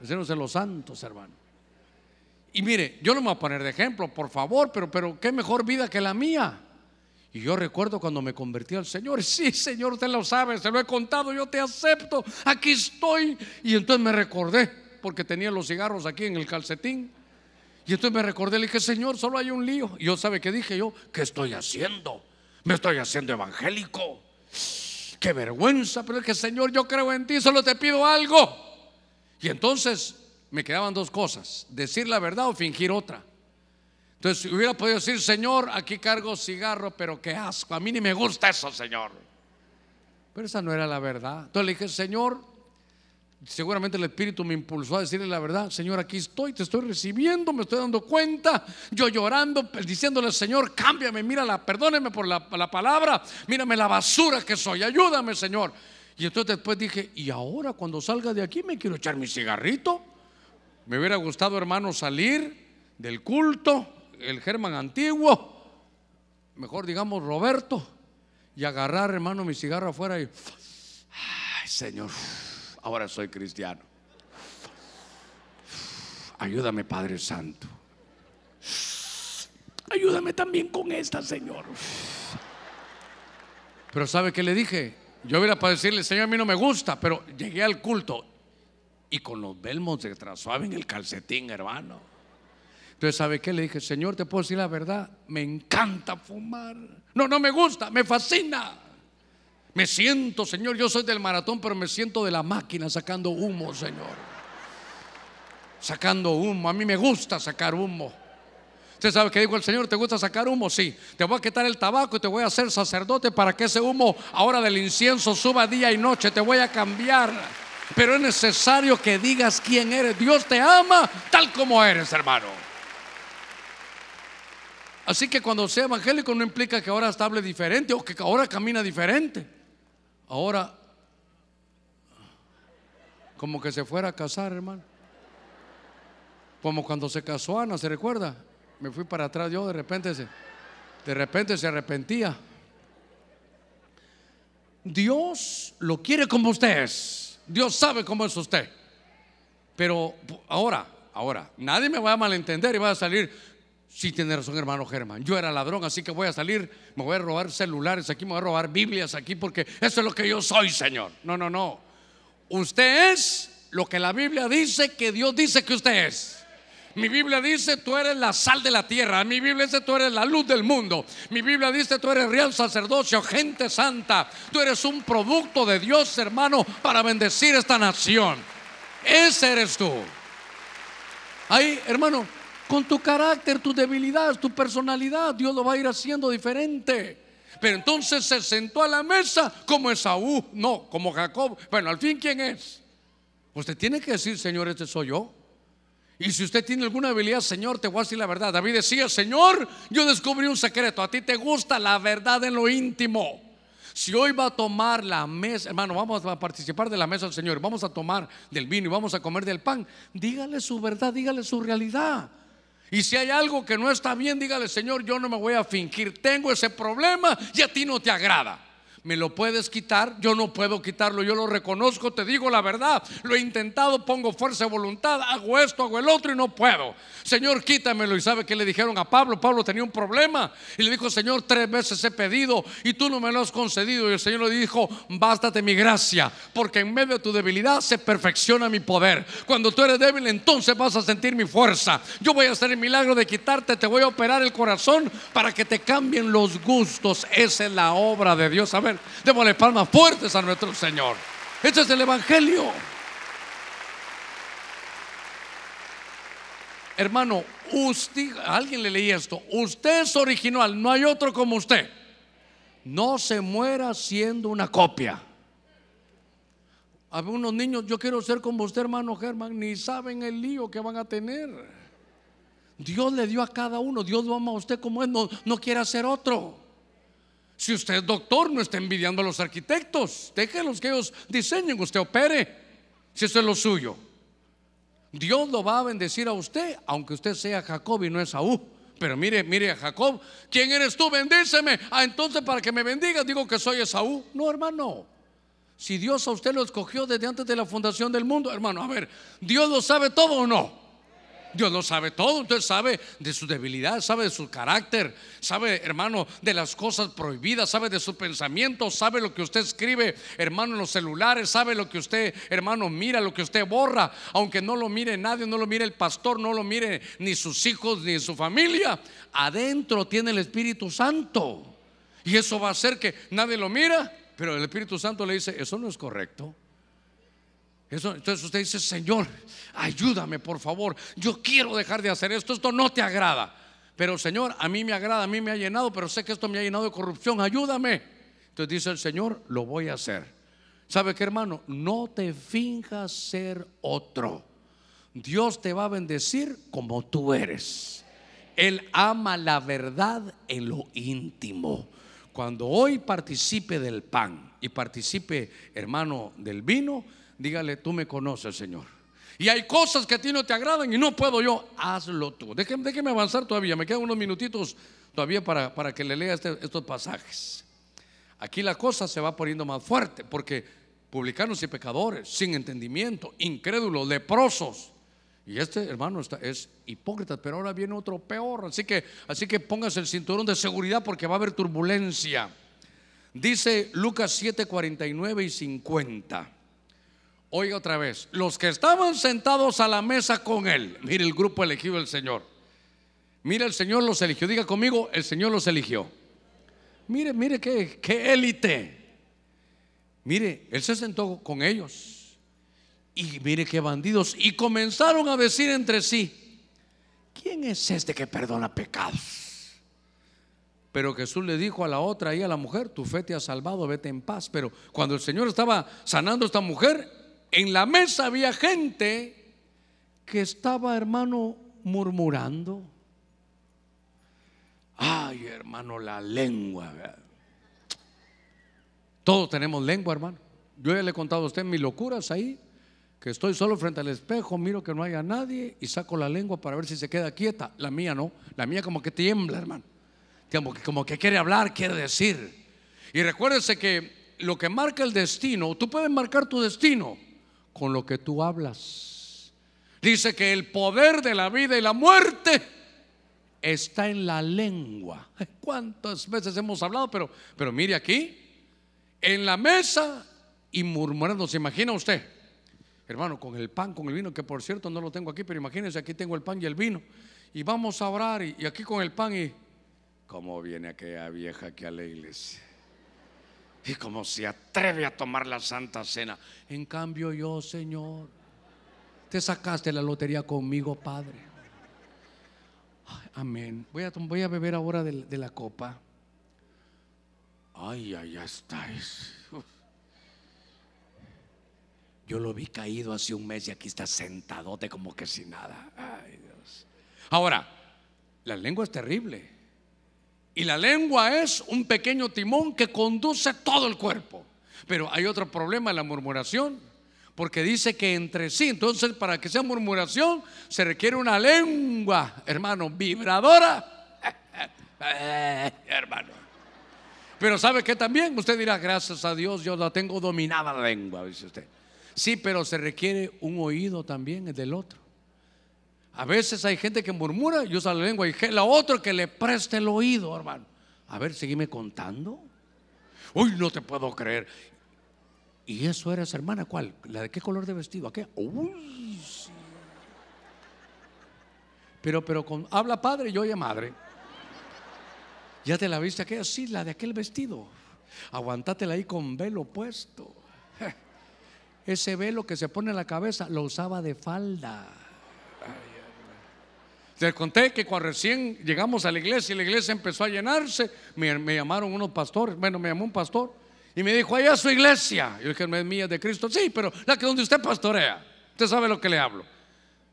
de los santos, hermano. Y mire, yo me voy a poner de ejemplo, por favor, pero, pero qué mejor vida que la mía. Y yo recuerdo cuando me convertí al Señor, sí, Señor, usted lo sabe, se lo he contado, yo te acepto, aquí estoy. Y entonces me recordé, porque tenía los cigarros aquí en el calcetín. Y entonces me recordé, le dije, Señor, solo hay un lío. Y yo, ¿sabe qué dije yo? ¿Qué estoy haciendo? Me estoy haciendo evangélico. Qué vergüenza, pero es que, Señor, yo creo en ti, solo te pido algo y entonces me quedaban dos cosas, decir la verdad o fingir otra. Entonces hubiera podido decir, Señor, aquí cargo cigarro, pero qué asco, a mí ni me gusta eso, Señor. Pero esa no era la verdad. Entonces le dije, Señor, seguramente el Espíritu me impulsó a decirle la verdad, Señor, aquí estoy, te estoy recibiendo, me estoy dando cuenta, yo llorando, diciéndole, Señor, cámbiame, mírala, perdóneme por la, la palabra, mírame la basura que soy, ayúdame, Señor. Y entonces después dije, y ahora cuando salga de aquí me quiero echar mi cigarrito. Me hubiera gustado, hermano, salir del culto, el Germán antiguo, mejor digamos Roberto, y agarrar, hermano, mi cigarro afuera y, ay, Señor, ahora soy cristiano. Ayúdame, Padre Santo. Ayúdame también con esta, Señor. Pero ¿sabe qué le dije? Yo hubiera para decirle, Señor, a mí no me gusta, pero llegué al culto y con los belmos de suave en el calcetín, hermano. Entonces, ¿sabe qué? Le dije, Señor, te puedo decir la verdad, me encanta fumar. No, no me gusta, me fascina. Me siento, Señor, yo soy del maratón, pero me siento de la máquina sacando humo, Señor. sacando humo. A mí me gusta sacar humo. Usted sabe que dijo el Señor, ¿te gusta sacar humo? Sí. Te voy a quitar el tabaco y te voy a hacer sacerdote para que ese humo ahora del incienso suba día y noche. Te voy a cambiar. Pero es necesario que digas quién eres. Dios te ama tal como eres, hermano. Así que cuando sea evangélico no implica que ahora hable diferente o que ahora camina diferente. Ahora, como que se fuera a casar, hermano. Como cuando se casó Ana, ¿se recuerda? Me fui para atrás yo, de repente se, de repente se arrepentía. Dios lo quiere como usted es. Dios sabe cómo es usted. Pero ahora, ahora, nadie me va a malentender y va a salir. Sí, tiene razón, hermano Germán. Yo era ladrón, así que voy a salir, me voy a robar celulares aquí, me voy a robar Biblias aquí, porque eso es lo que yo soy, Señor. No, no, no. Usted es lo que la Biblia dice que Dios dice que usted es. Mi Biblia dice, tú eres la sal de la tierra. Mi Biblia dice, tú eres la luz del mundo. Mi Biblia dice, tú eres real sacerdocio, gente santa. Tú eres un producto de Dios, hermano, para bendecir esta nación. Ese eres tú. Ahí, hermano, con tu carácter, tu debilidad, tu personalidad, Dios lo va a ir haciendo diferente. Pero entonces se sentó a la mesa como Esaú, no, como Jacob. Bueno, al fin, ¿quién es? Usted tiene que decir, Señor, este soy yo. Y si usted tiene alguna habilidad, Señor, te voy a decir la verdad. David decía, Señor, yo descubrí un secreto. A ti te gusta la verdad en lo íntimo. Si hoy va a tomar la mesa, hermano, vamos a participar de la mesa del Señor, vamos a tomar del vino y vamos a comer del pan, dígale su verdad, dígale su realidad. Y si hay algo que no está bien, dígale, Señor, yo no me voy a fingir, tengo ese problema y a ti no te agrada me lo puedes quitar, yo no puedo quitarlo, yo lo reconozco, te digo la verdad, lo he intentado, pongo fuerza de voluntad, hago esto, hago el otro y no puedo. Señor, quítamelo. Y sabe que le dijeron a Pablo, Pablo tenía un problema y le dijo, Señor, tres veces he pedido y tú no me lo has concedido. Y el Señor le dijo, bástate mi gracia, porque en medio de tu debilidad se perfecciona mi poder. Cuando tú eres débil, entonces vas a sentir mi fuerza. Yo voy a hacer el milagro de quitarte, te voy a operar el corazón para que te cambien los gustos. Esa es la obra de Dios. A ver, démosle palmas fuertes a nuestro Señor. Este es el Evangelio. Hermano, alguien le leí esto, usted es original, no hay otro como usted. No se muera siendo una copia. Había unos niños, yo quiero ser como usted, hermano Germán, ni saben el lío que van a tener. Dios le dio a cada uno, Dios lo ama a usted como es, no, quiere hacer otro. Si usted es doctor, no está envidiando a los arquitectos. Déjenlos que ellos diseñen, usted opere. Si eso es lo suyo. Dios lo va a bendecir a usted, aunque usted sea Jacob y no es Saúl. Pero mire, mire a Jacob, ¿quién eres tú? Bendíceme. Ah, entonces para que me bendiga digo que soy Esaú. No, hermano. Si Dios a usted lo escogió desde antes de la fundación del mundo, hermano, a ver, ¿Dios lo sabe todo o no? Dios lo sabe todo, entonces sabe de su debilidad, sabe de su carácter, sabe, hermano, de las cosas prohibidas, sabe de su pensamiento, sabe lo que usted escribe, hermano, en los celulares, sabe lo que usted, hermano, mira, lo que usted borra, aunque no lo mire nadie, no lo mire el pastor, no lo mire ni sus hijos ni su familia, adentro tiene el Espíritu Santo. Y eso va a hacer que nadie lo mira, pero el Espíritu Santo le dice, eso no es correcto entonces usted dice, Señor, ayúdame por favor. Yo quiero dejar de hacer esto. Esto no te agrada. Pero Señor, a mí me agrada, a mí me ha llenado, pero sé que esto me ha llenado de corrupción. Ayúdame. Entonces dice el Señor, lo voy a hacer. ¿Sabe qué hermano? No te finjas ser otro. Dios te va a bendecir como tú eres. Él ama la verdad en lo íntimo. Cuando hoy participe del pan y participe, hermano, del vino, dígale, tú me conoces, Señor. Y hay cosas que a ti no te agradan y no puedo yo, hazlo tú. Déjeme, déjeme avanzar todavía, me quedan unos minutitos todavía para, para que le lea este, estos pasajes. Aquí la cosa se va poniendo más fuerte porque publicanos y pecadores, sin entendimiento, incrédulos, leprosos. Y este hermano está, es hipócrita, pero ahora viene otro peor. Así que, así que póngase el cinturón de seguridad porque va a haber turbulencia. Dice Lucas 7, 49 y 50. Oiga otra vez, los que estaban sentados a la mesa con él, mire el grupo elegido del Señor. Mire, el Señor los eligió. Diga conmigo, el Señor los eligió. Mire, mire qué, élite. Mire, Él se sentó con ellos. Y mire qué bandidos. Y comenzaron a decir entre sí, ¿quién es este que perdona pecados? Pero Jesús le dijo a la otra y a la mujer, tu fe te ha salvado, vete en paz. Pero cuando el Señor estaba sanando a esta mujer, en la mesa había gente que estaba, hermano, murmurando. Ay, hermano, la lengua. Todos tenemos lengua, hermano. Yo ya le he contado a usted mis locuras ahí, que estoy solo frente al espejo, miro que no haya nadie y saco la lengua para ver si se queda quieta. La mía no, la mía como que tiembla, hermano. Como que, como que quiere hablar, quiere decir. Y recuérdese que lo que marca el destino, tú puedes marcar tu destino con lo que tú hablas. Dice que el poder de la vida y la muerte está en la lengua. ¿Cuántas veces hemos hablado? Pero, pero mire aquí, en la mesa y murmurando. ¿Se imagina usted? Hermano, con el pan, con el vino, que por cierto no lo tengo aquí, pero imagínense, aquí tengo el pan y el vino. Y vamos a orar y, aquí con el pan y... ¿Cómo viene aquella vieja aquí a la iglesia? Y cómo se atreve a tomar la santa cena. En cambio yo, Señor, te sacaste la lotería conmigo, Padre. amén. Voy a, beber ahora de, la copa. Ay, ya estáis. Yo lo vi caído hace un mes y aquí está sentadote como que sin nada. Ay, Dios. Ahora, la lengua es terrible. Y la lengua es un pequeño timón que conduce todo el cuerpo. Pero hay otro problema en la murmuración, porque dice que entre sí, entonces para que sea murmuración se requiere una lengua, hermano, vibradora. hermano. Pero sabe que también usted dirá, gracias a Dios, yo la tengo dominada la lengua, dice usted. Sí, pero se requiere un oído también del otro. A veces hay gente que murmura y usa la lengua y la otra que le preste el oído, hermano. A ver, seguime contando. Uy, no te puedo creer. ¿Y eso eres, hermana? ¿Cuál? ¿La de qué color de vestido? ¿A qué? Uy, sí. Pero, pero con, habla padre y oye madre. ¿Ya te la viste aquella? Sí, la de aquel vestido. Aguantátela ahí con velo puesto. Ese velo que se pone en la cabeza lo usaba de falda. Te conté que cuando recién llegamos a la iglesia y la iglesia empezó a llenarse, me, llamaron unos pastores, bueno, me llamó un pastor y me dijo, allá su iglesia. Yo dije, no es mía de Cristo. Sí, pero la que donde usted pastorea, usted sabe lo que le hablo.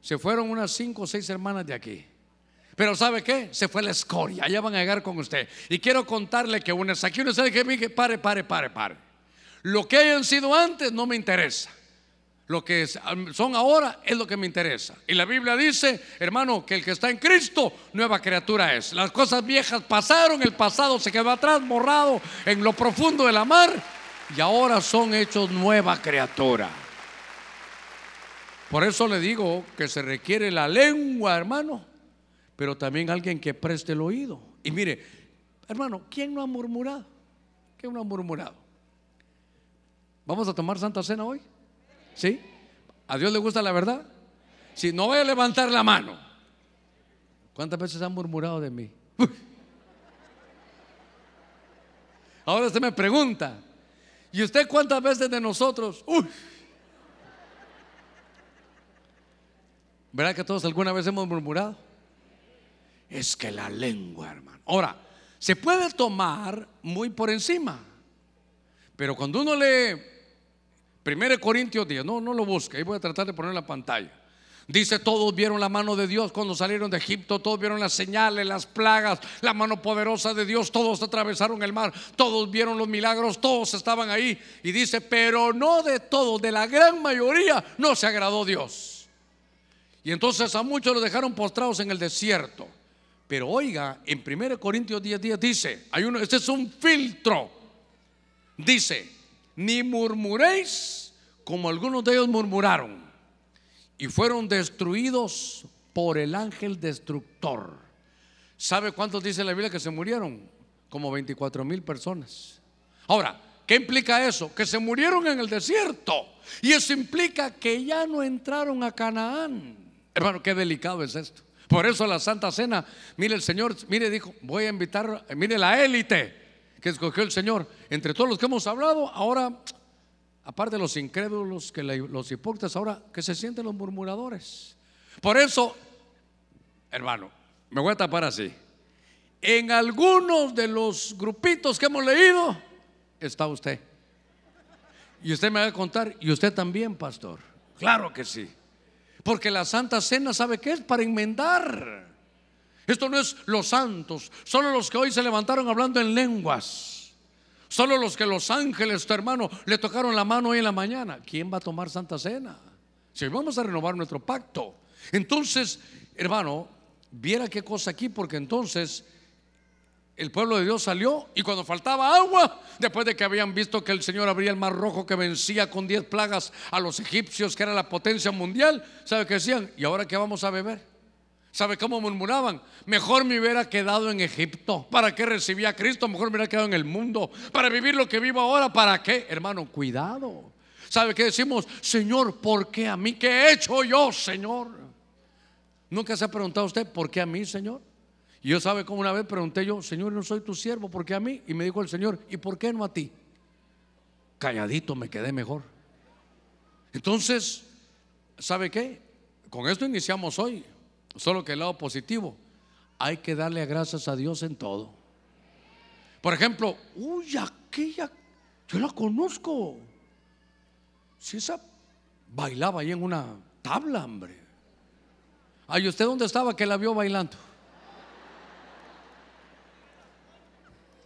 Se fueron unas cinco o seis hermanas de aquí. Pero ¿sabe qué? Se fue la escoria, allá van a llegar con usted. Y quiero contarle que unas aquí uno sabe que pare, pare, pare, pare. Lo que hayan sido antes no me interesa. Lo que son ahora es lo que me interesa. Y la Biblia dice, hermano, que el que está en Cristo, nueva criatura es. Las cosas viejas pasaron, el pasado se quedó atrás, borrado en lo profundo de la mar, y ahora son hechos nueva criatura. Por eso le digo que se requiere la lengua, hermano, pero también alguien que preste el oído. Y mire, hermano, ¿quién no ha murmurado? ¿Quién no ha murmurado? ¿Vamos a tomar Santa Cena hoy? ¿Sí? ¿A Dios le gusta la verdad? Si no voy a levantar la mano. ¿Cuántas veces han murmurado de mí? Ahora usted me pregunta, ¿y usted cuántas veces de nosotros? Uy. ¿Verdad que todos alguna vez hemos murmurado? Es que la lengua, hermano. Ahora, se puede tomar muy por encima, pero cuando uno lee 1 Corintios 10, no, no lo busque, ahí voy a tratar de poner la pantalla. Dice, todos vieron la mano de Dios cuando salieron de Egipto, todos vieron las señales, las plagas, la mano poderosa de Dios, todos atravesaron el mar, todos vieron los milagros, todos estaban ahí. Y dice, pero no de todos, de la gran mayoría no se agradó Dios. Y entonces a muchos los dejaron postrados en el desierto. Pero oiga, en 1 Corintios 10, 10 dice, hay uno, este es un filtro. Dice, ni murmuréis como algunos de ellos murmuraron y fueron destruidos por el ángel destructor. ¿Sabe cuántos dice la Biblia que se murieron? Como 24 mil personas. Ahora, ¿qué implica eso? Que se murieron en el desierto. Y eso implica que ya no entraron a Canaán. Hermano, qué delicado es esto. Por eso la Santa Cena, mire el Señor, mire, dijo, voy a invitar, mire la élite que escogió el Señor. Entre todos los que hemos hablado, ahora aparte de los incrédulos, que los hipócritas, ahora que se sienten los murmuradores. Por eso, hermano, me voy a tapar así. En algunos de los grupitos que hemos leído está usted. Y usted me va a contar, y usted también, pastor. Claro que sí. Porque la Santa Cena, ¿sabe qué es? Para enmendar. Esto no es los santos, solo los que hoy se levantaron hablando en lenguas. Solo los que los ángeles, tu hermano, le tocaron la mano hoy en la mañana. ¿Quién va a tomar Santa Cena? Si vamos a renovar nuestro pacto. Entonces, hermano, viera qué cosa aquí, porque entonces el pueblo de Dios salió y cuando faltaba agua, después de que habían visto que el Señor abría el mar rojo que vencía con diez plagas a los egipcios, que era la potencia mundial, ¿sabe qué decían? ¿Y ahora qué vamos a beber? ¿Sabe cómo murmuraban? Mejor me hubiera quedado en Egipto. ¿Para qué recibía a Cristo? Mejor me hubiera quedado en el mundo. Para vivir lo que vivo ahora, ¿para qué? Hermano, cuidado. ¿Sabe qué decimos? Señor, ¿por qué a mí? ¿Qué he hecho yo, Señor? ¿Nunca se ha preguntado usted por qué a mí, Señor? Y yo sabe cómo una vez pregunté yo, Señor, no soy tu siervo, ¿por qué a mí? Y me dijo el Señor, ¿y por qué no a ti? Calladito me quedé mejor. Entonces, ¿sabe qué? Con esto iniciamos hoy, solo que el lado positivo, hay que darle gracias a Dios en todo. Por ejemplo, uy, aquella, yo la conozco. Si esa bailaba ahí en una tabla, hombre. Ay, ¿usted dónde estaba que la vio bailando?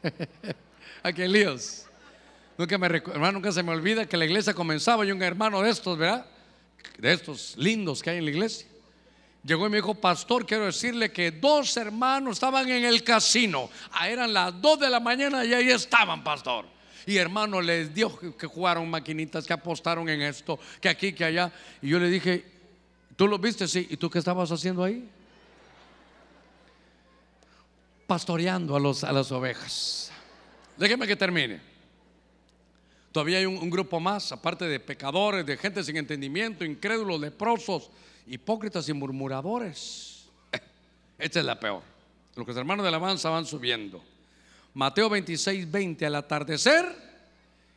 Aquí Líos. Nunca, me, hermano, nunca se me olvida que la iglesia comenzaba y un hermano de estos, ¿verdad? De estos lindos que hay en la iglesia. Llegó y me dijo, pastor, quiero decirle que dos hermanos estaban en el casino. Ah, eran las dos de la mañana y ahí estaban, pastor. Y hermano les dio que jugaron maquinitas, que apostaron en esto, que aquí, que allá. Y yo le dije, ¿tú lo viste? Sí. ¿Y tú qué estabas haciendo ahí? pastoreando a, los, a las ovejas. Déjeme que termine. Todavía hay un, grupo más, aparte de pecadores, de gente sin entendimiento, incrédulos, leprosos, hipócritas y murmuradores. Esta es la peor. Los que hermanos de la alabanza van subiendo. Mateo 26, 20, al atardecer,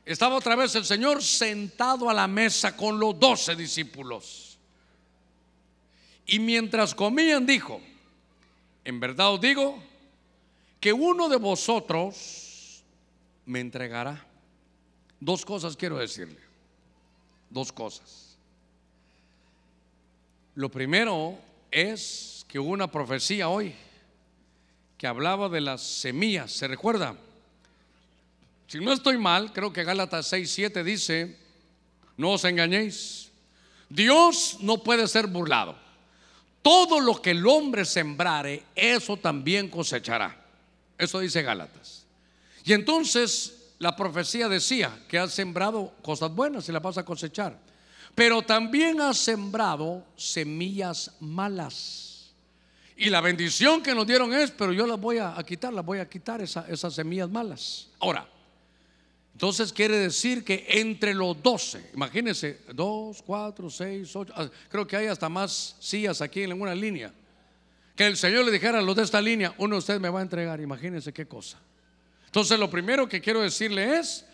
estaba otra vez el Señor sentado a la mesa con los doce discípulos. Y mientras comían, dijo: En verdad os digo que uno de vosotros me entregará. Dos cosas quiero decirle. Dos cosas. Lo primero es que hubo una profecía hoy que hablaba de las semillas. ¿Se recuerda? Si no estoy mal, creo que Gálatas 6, 7 dice, no os engañéis. Dios no puede ser burlado. Todo lo que el hombre sembrare, eso también cosechará. Eso dice Gálatas. Y entonces la profecía decía que has sembrado cosas buenas y las vas a cosechar. Pero también has sembrado semillas malas. Y la bendición que nos dieron es, pero yo las voy a, quitar, las voy a quitar esas semillas malas. Ahora, entonces quiere decir que entre los doce, imagínense, dos, cuatro, seis, ocho, ah, creo que hay hasta más sillas aquí en una línea. Que el Señor le dijera a los de esta línea, uno de ustedes me va a entregar, imagínense qué cosa. Entonces lo primero que quiero decirle es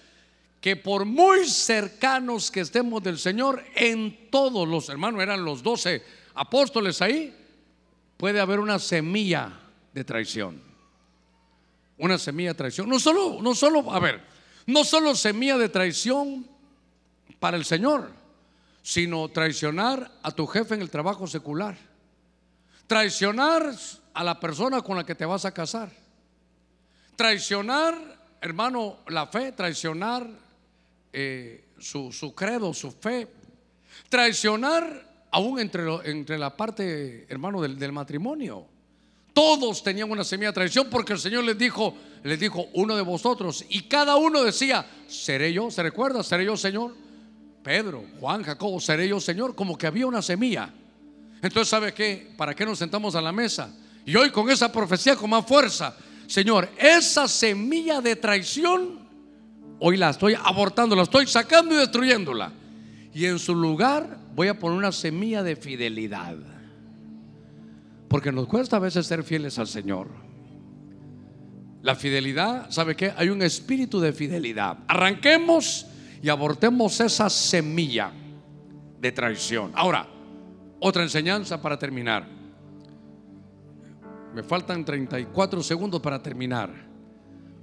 que por muy cercanos que estemos del Señor, en todos los hermanos, eran los doce apóstoles ahí, puede haber una semilla de traición. Una semilla de traición. No solo, no solo, a ver, no solo semilla de traición para el Señor, sino traicionar a tu jefe en el trabajo secular Traicionar a la persona con la que te vas a casar. Traicionar, hermano, la fe, traicionar eh, su, credo, su fe. Traicionar aún entre, entre la parte, hermano, del, del, matrimonio. Todos tenían una semilla de traición porque el Señor les dijo, les dijo, uno de vosotros. Y cada uno decía, seré yo, ¿se recuerda? ¿Seré yo, Señor? Pedro, Juan, Jacobo, seré yo, Señor. Como que había una semilla. Entonces, ¿sabe qué? ¿Para qué nos sentamos a la mesa? Y hoy con esa profecía con más fuerza, Señor, esa semilla de traición, hoy la estoy abortando, la estoy sacando y destruyéndola. Y en su lugar voy a poner una semilla de fidelidad. Porque nos cuesta a veces ser fieles al Señor. La fidelidad, ¿sabe qué? Hay un espíritu de fidelidad. Arranquemos y abortemos esa semilla de traición. Ahora, otra enseñanza para terminar. Me faltan 34 segundos para terminar.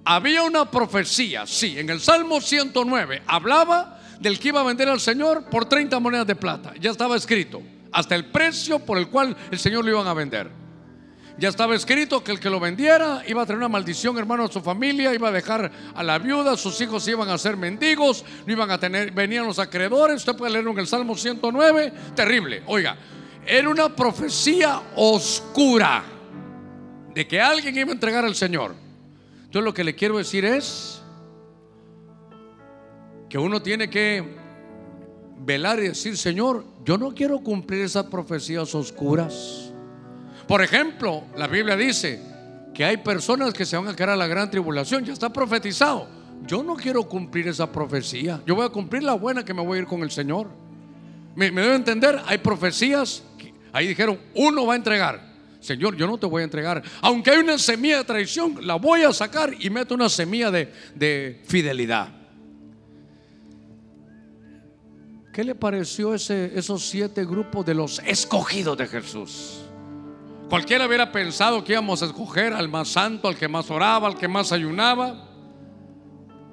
Había una profecía, sí, en el Salmo 109 hablaba del que iba a vender al Señor por 30 monedas de plata. Ya estaba escrito, hasta el precio por el cual el Señor lo iban a vender. Ya estaba escrito que el que lo vendiera iba a tener una maldición, hermano, a su familia, iba a dejar a la viuda, sus hijos iban a ser mendigos, no iban a tener, venían los acreedores. Usted puede leer en el Salmo 109, terrible. Oiga, era una profecía oscura de que alguien iba a entregar al Señor. Entonces lo que le quiero decir es que uno tiene que velar y decir, Señor, yo no quiero cumplir esas profecías oscuras. Por ejemplo, la Biblia dice que hay personas que se van a quedar a la gran tribulación, ya está profetizado. Yo no quiero cumplir esa profecía, yo voy a cumplir la buena que me voy a ir con el Señor. ¿Me, debe entender? Hay profecías, ahí dijeron, uno va a entregar. Señor, yo no te voy a entregar. Aunque hay una semilla de traición, la voy a sacar y meto una semilla de, de fidelidad. ¿Qué le pareció ese, esos siete grupos de los escogidos de Jesús? Cualquiera hubiera pensado que íbamos a escoger al más santo, al que más oraba, al que más ayunaba.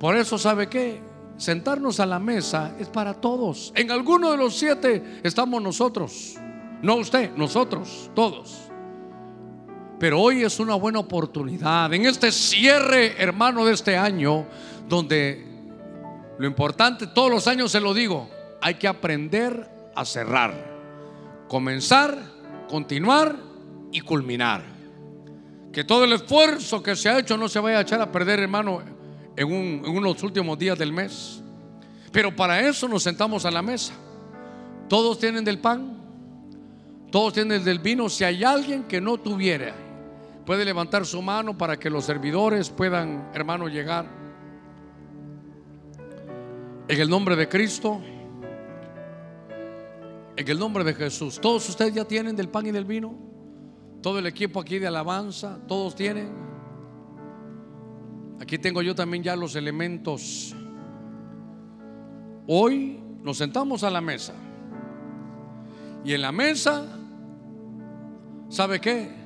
Por eso, ¿sabe qué? Sentarnos a la mesa es para todos. En alguno de los siete estamos nosotros. No usted, nosotros, todos. Pero hoy es una buena oportunidad. En este cierre, hermano, de este año, donde lo importante, todos los años se lo digo, hay que aprender a cerrar. Comenzar, continuar y culminar. Que todo el esfuerzo que se ha hecho no se vaya a echar a perder, hermano, en, en unos últimos días del mes. Pero para eso nos sentamos a la mesa. Todos tienen del pan, todos tienen del vino. Si hay alguien que no tuviera, puede levantar su mano para que los servidores puedan, hermano, llegar. En el nombre de Cristo, en el nombre de Jesús, ¿todos ustedes ya tienen del pan y del vino? Todo el equipo aquí de alabanza, todos tienen. Aquí tengo yo también ya los elementos. Hoy nos sentamos a la mesa. Y en la mesa, ¿sabe qué?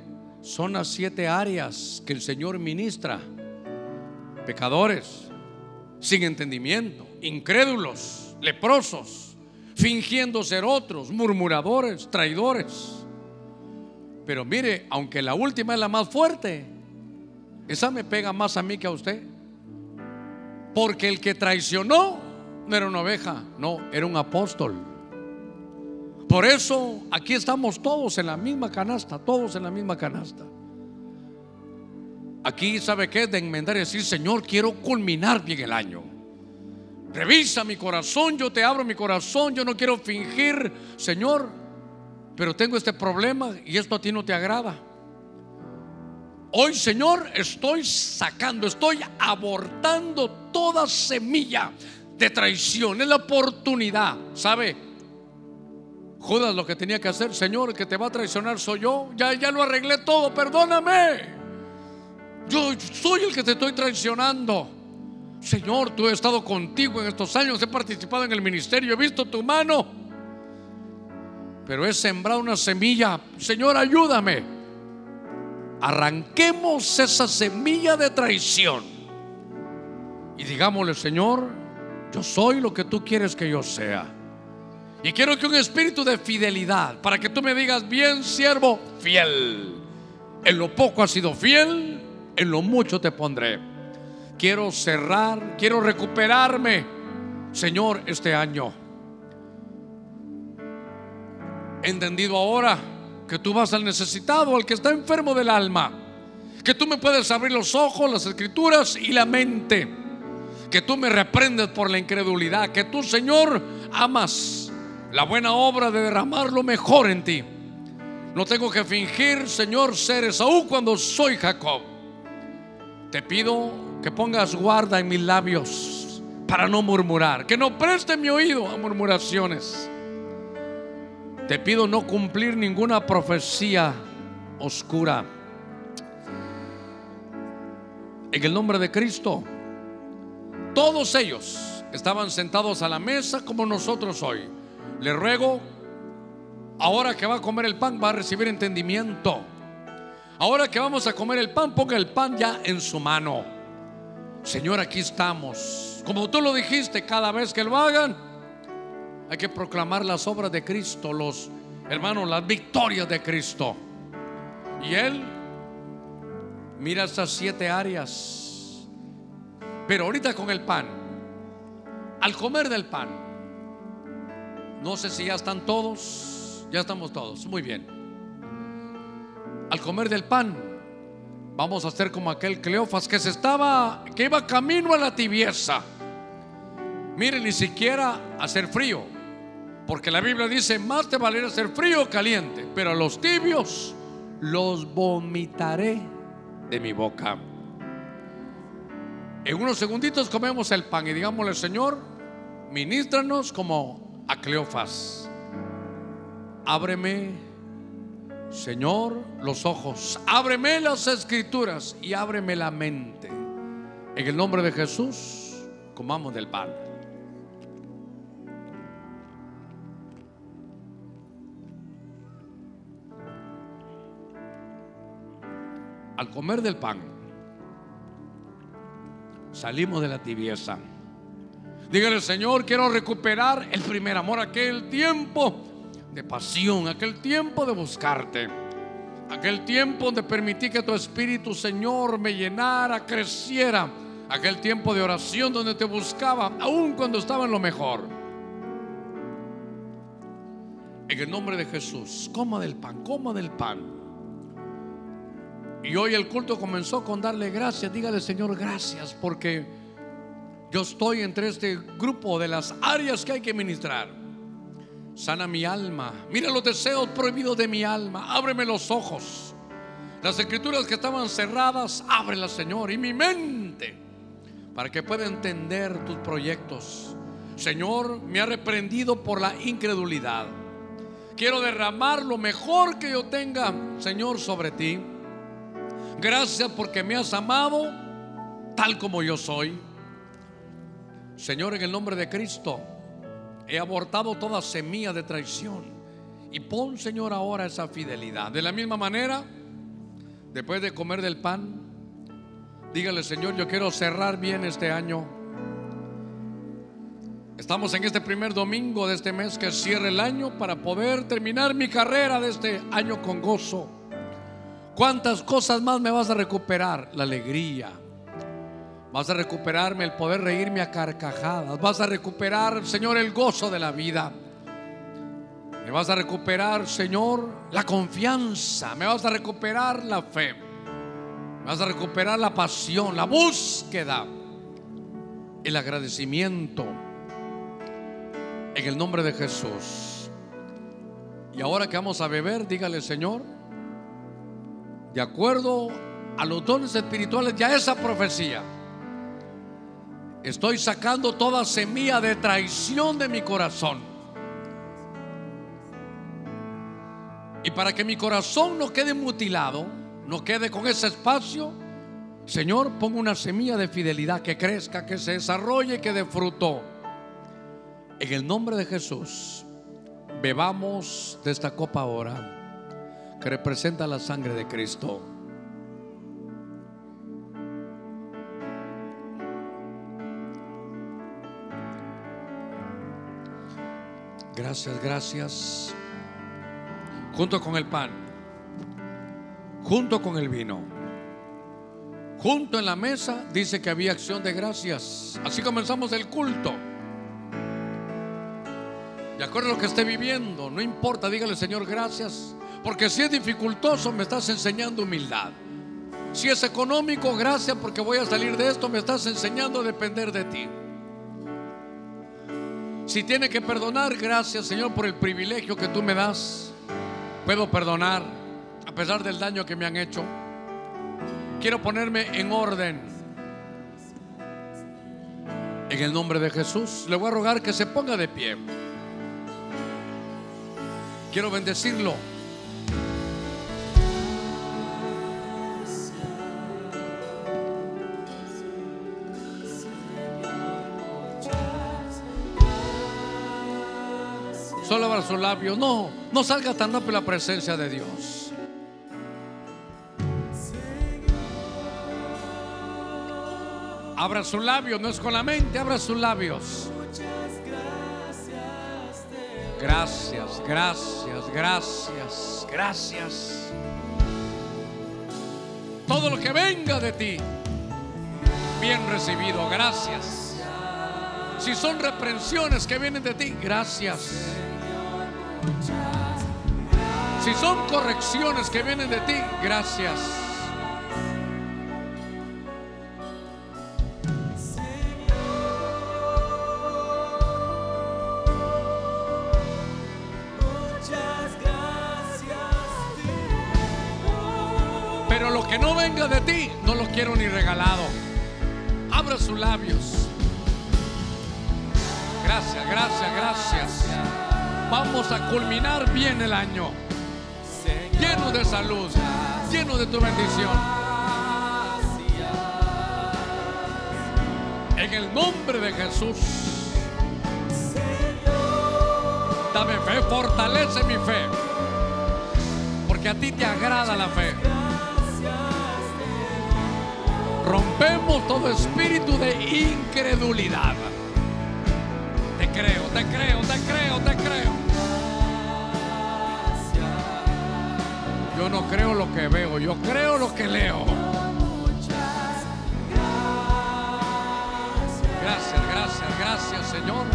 Son las siete áreas que el Señor ministra. Pecadores, sin entendimiento, incrédulos, leprosos, fingiendo ser otros, murmuradores, traidores. Pero mire, aunque la última es la más fuerte, esa me pega más a mí que a usted. Porque el que traicionó no era una oveja, no, era un apóstol. Por eso aquí estamos todos en la misma canasta, todos en la misma canasta. Aquí, ¿sabe qué? De enmendar y decir, Señor, quiero culminar bien el año. Revisa mi corazón, yo te abro mi corazón, yo no quiero fingir, Señor, pero tengo este problema y esto a ti no te agrada. Hoy, Señor, estoy sacando, estoy abortando toda semilla de traición. Es la oportunidad, ¿sabe? Judas lo que tenía que hacer, Señor, que te va a traicionar soy yo. Ya, ya lo arreglé todo, perdóname. Yo soy el que te estoy traicionando. Señor, tú he estado contigo en estos años, he participado en el ministerio, he visto tu mano pero es sembrar una semilla. Señor, ayúdame. Arranquemos esa semilla de traición. Y digámosle, Señor, yo soy lo que tú quieres que yo sea. Y quiero que un espíritu de fidelidad, para que tú me digas, bien siervo, fiel. En lo poco has sido fiel, en lo mucho te pondré. Quiero cerrar, quiero recuperarme, Señor, este año entendido ahora que tú vas al necesitado, al que está enfermo del alma, que tú me puedes abrir los ojos, las escrituras y la mente, que tú me reprendes por la incredulidad, que tú, Señor, amas la buena obra de derramar lo mejor en ti. No tengo que fingir, Señor, ser Esaú cuando soy Jacob. Te pido que pongas guarda en mis labios para no murmurar, que no preste mi oído a murmuraciones te pido no cumplir ninguna profecía oscura. En el nombre de Cristo, todos ellos estaban sentados a la mesa como nosotros hoy. Le ruego, ahora que va a comer el pan, va a recibir entendimiento. Ahora que vamos a comer el pan, ponga el pan ya en su mano. Señor, aquí estamos. Como tú lo dijiste, cada vez que lo hagan, hay que proclamar las obras de Cristo, los hermanos, las victorias de Cristo. Y Él mira estas siete áreas. Pero ahorita con el pan, al comer del pan, no sé si ya están todos, ya estamos todos, muy bien. Al comer del pan, vamos a hacer como aquel Cleofas que se estaba, que iba camino a la tibieza. Mire, ni siquiera hacer frío, porque la Biblia dice, más te valdría hacer frío o caliente, pero a los tibios los vomitaré de mi boca. En unos segunditos comemos el pan y digámosle, Señor, ministranos como a Cleofas. Ábreme, Señor, los ojos. Ábreme las escrituras y ábreme la mente. En el nombre de Jesús, comamos del pan. Al comer del pan, salimos de la tibieza. Dígale, Señor, quiero recuperar el primer amor, aquel tiempo de pasión, aquel tiempo de buscarte, aquel tiempo donde permití que tu Espíritu, Señor, me llenara, creciera, aquel tiempo de oración donde te buscaba, aun cuando estaba en lo mejor. En el nombre de Jesús, coma del pan, coma del pan. Y hoy el culto comenzó con darle gracias. Dígale, Señor, gracias porque yo estoy entre este grupo de las áreas que hay que ministrar. Sana mi alma. Mira los deseos prohibidos de mi alma. Ábreme los ojos. Las escrituras que estaban cerradas, ábrelas, Señor. Y mi mente para que pueda entender tus proyectos. Señor, me ha reprendido por la incredulidad. Quiero derramar lo mejor que yo tenga, Señor, sobre ti. Gracias porque me has amado tal como yo soy. Señor, en el nombre de Cristo, he abortado toda semilla de traición. Y pon, Señor, ahora esa fidelidad. De la misma manera, después de comer del pan, dígale, Señor, yo quiero cerrar bien este año. Estamos en este primer domingo de este mes que cierre el año para poder terminar mi carrera de este año con gozo. ¿Cuántas cosas más me vas a recuperar? La alegría. Vas a recuperarme el poder reírme a carcajadas. Vas a recuperar, Señor, el gozo de la vida. Me vas a recuperar, Señor, la confianza. Me vas a recuperar la fe. Me vas a recuperar la pasión, la búsqueda, el agradecimiento. En el nombre de Jesús. Y ahora que vamos a beber, dígale, Señor de acuerdo a los dones espirituales, ya esa profecía. Estoy sacando toda semilla de traición de mi corazón. Y para que mi corazón no quede mutilado, no quede con ese espacio, Señor, pongo una semilla de fidelidad que crezca, que se desarrolle, que dé fruto. En el nombre de Jesús, bebamos de esta copa ahora que representa la sangre de Cristo. Gracias, gracias. Junto con el pan, junto con el vino, junto en la mesa, dice que había acción de gracias. Así comenzamos el culto. De acuerdo a lo que esté viviendo, no importa, dígale Señor, gracias porque si es dificultoso, me estás enseñando humildad. Si es económico, gracias porque voy a salir de esto, me estás enseñando a depender de ti. Si tiene que perdonar, gracias Señor por el privilegio que tú me das. Puedo perdonar a pesar del daño que me han hecho. Quiero ponerme en orden. En el nombre de Jesús, le voy a rogar que se ponga de pie. Quiero bendecirlo. Solo abra sus labios. No, no salga tan rápido la presencia de Dios. Abra sus labios, no es con la mente, abra sus labios. Gracias, gracias, gracias, gracias. Todo lo que venga de ti, bien recibido, gracias. Si son reprensiones que vienen de ti, gracias. Si son correcciones que vienen de ti, gracias. Culminar bien el año. Lleno de salud, lleno de tu bendición. En el nombre de Jesús. Dame fe, fortalece mi fe. Porque a ti te agrada la fe. Rompemos todo espíritu de incredulidad. Te creo, te creo, te creo, te creo. No creo lo que veo, yo creo lo que leo. Gracias, gracias, gracias, Señor.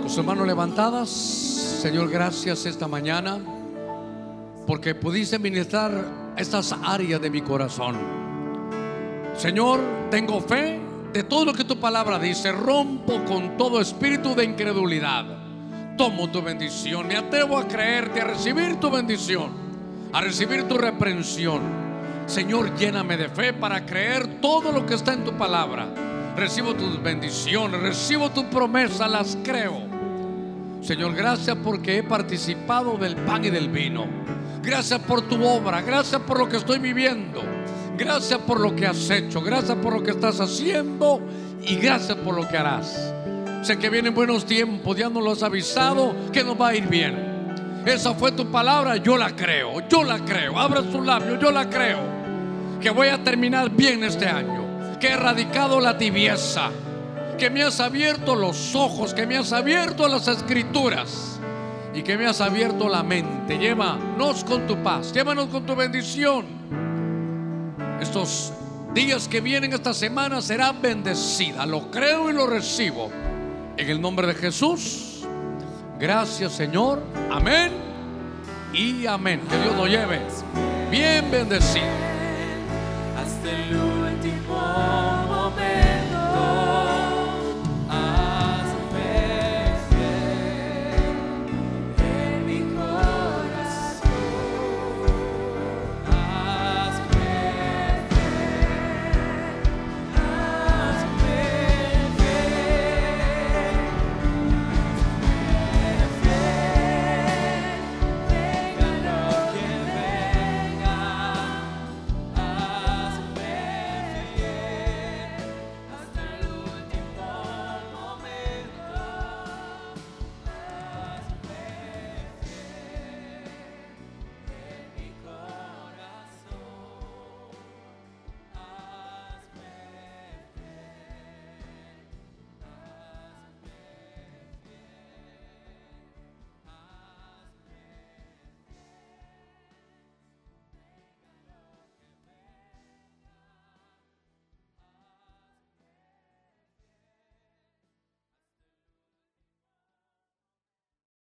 Con sus manos levantadas, Señor, gracias esta mañana porque pudiste ministrar estas áreas de mi corazón. Señor, tengo fe de todo lo que tu palabra dice. Rompo con todo espíritu de incredulidad. Tomo tu bendición. Me atrevo a creerte, a recibir tu bendición, a recibir tu reprensión. Señor, lléname de fe para creer todo lo que está en tu palabra. Recibo tus bendiciones, recibo tu promesa, las creo. Señor, gracias porque he participado del pan y del vino. Gracias por tu obra, gracias por lo que estoy viviendo. Gracias por lo que has hecho, gracias por lo que estás haciendo y gracias por lo que harás. Sé que vienen buenos tiempos, ya nos lo has avisado que nos va a ir bien. Esa fue tu palabra, yo la creo, yo la creo. Abra su labio, yo la creo. Que voy a terminar bien este año. Que he erradicado la tibieza. Que me has abierto los ojos, que me has abierto las escrituras y que me has abierto la mente. Llévanos con tu paz, llévanos con tu bendición. Estos días que vienen esta semana será bendecida. Lo creo y lo recibo. En el nombre de Jesús. Gracias Señor. Amén. Y amén. Que Dios lo lleve. Bien bendecido. hasta el último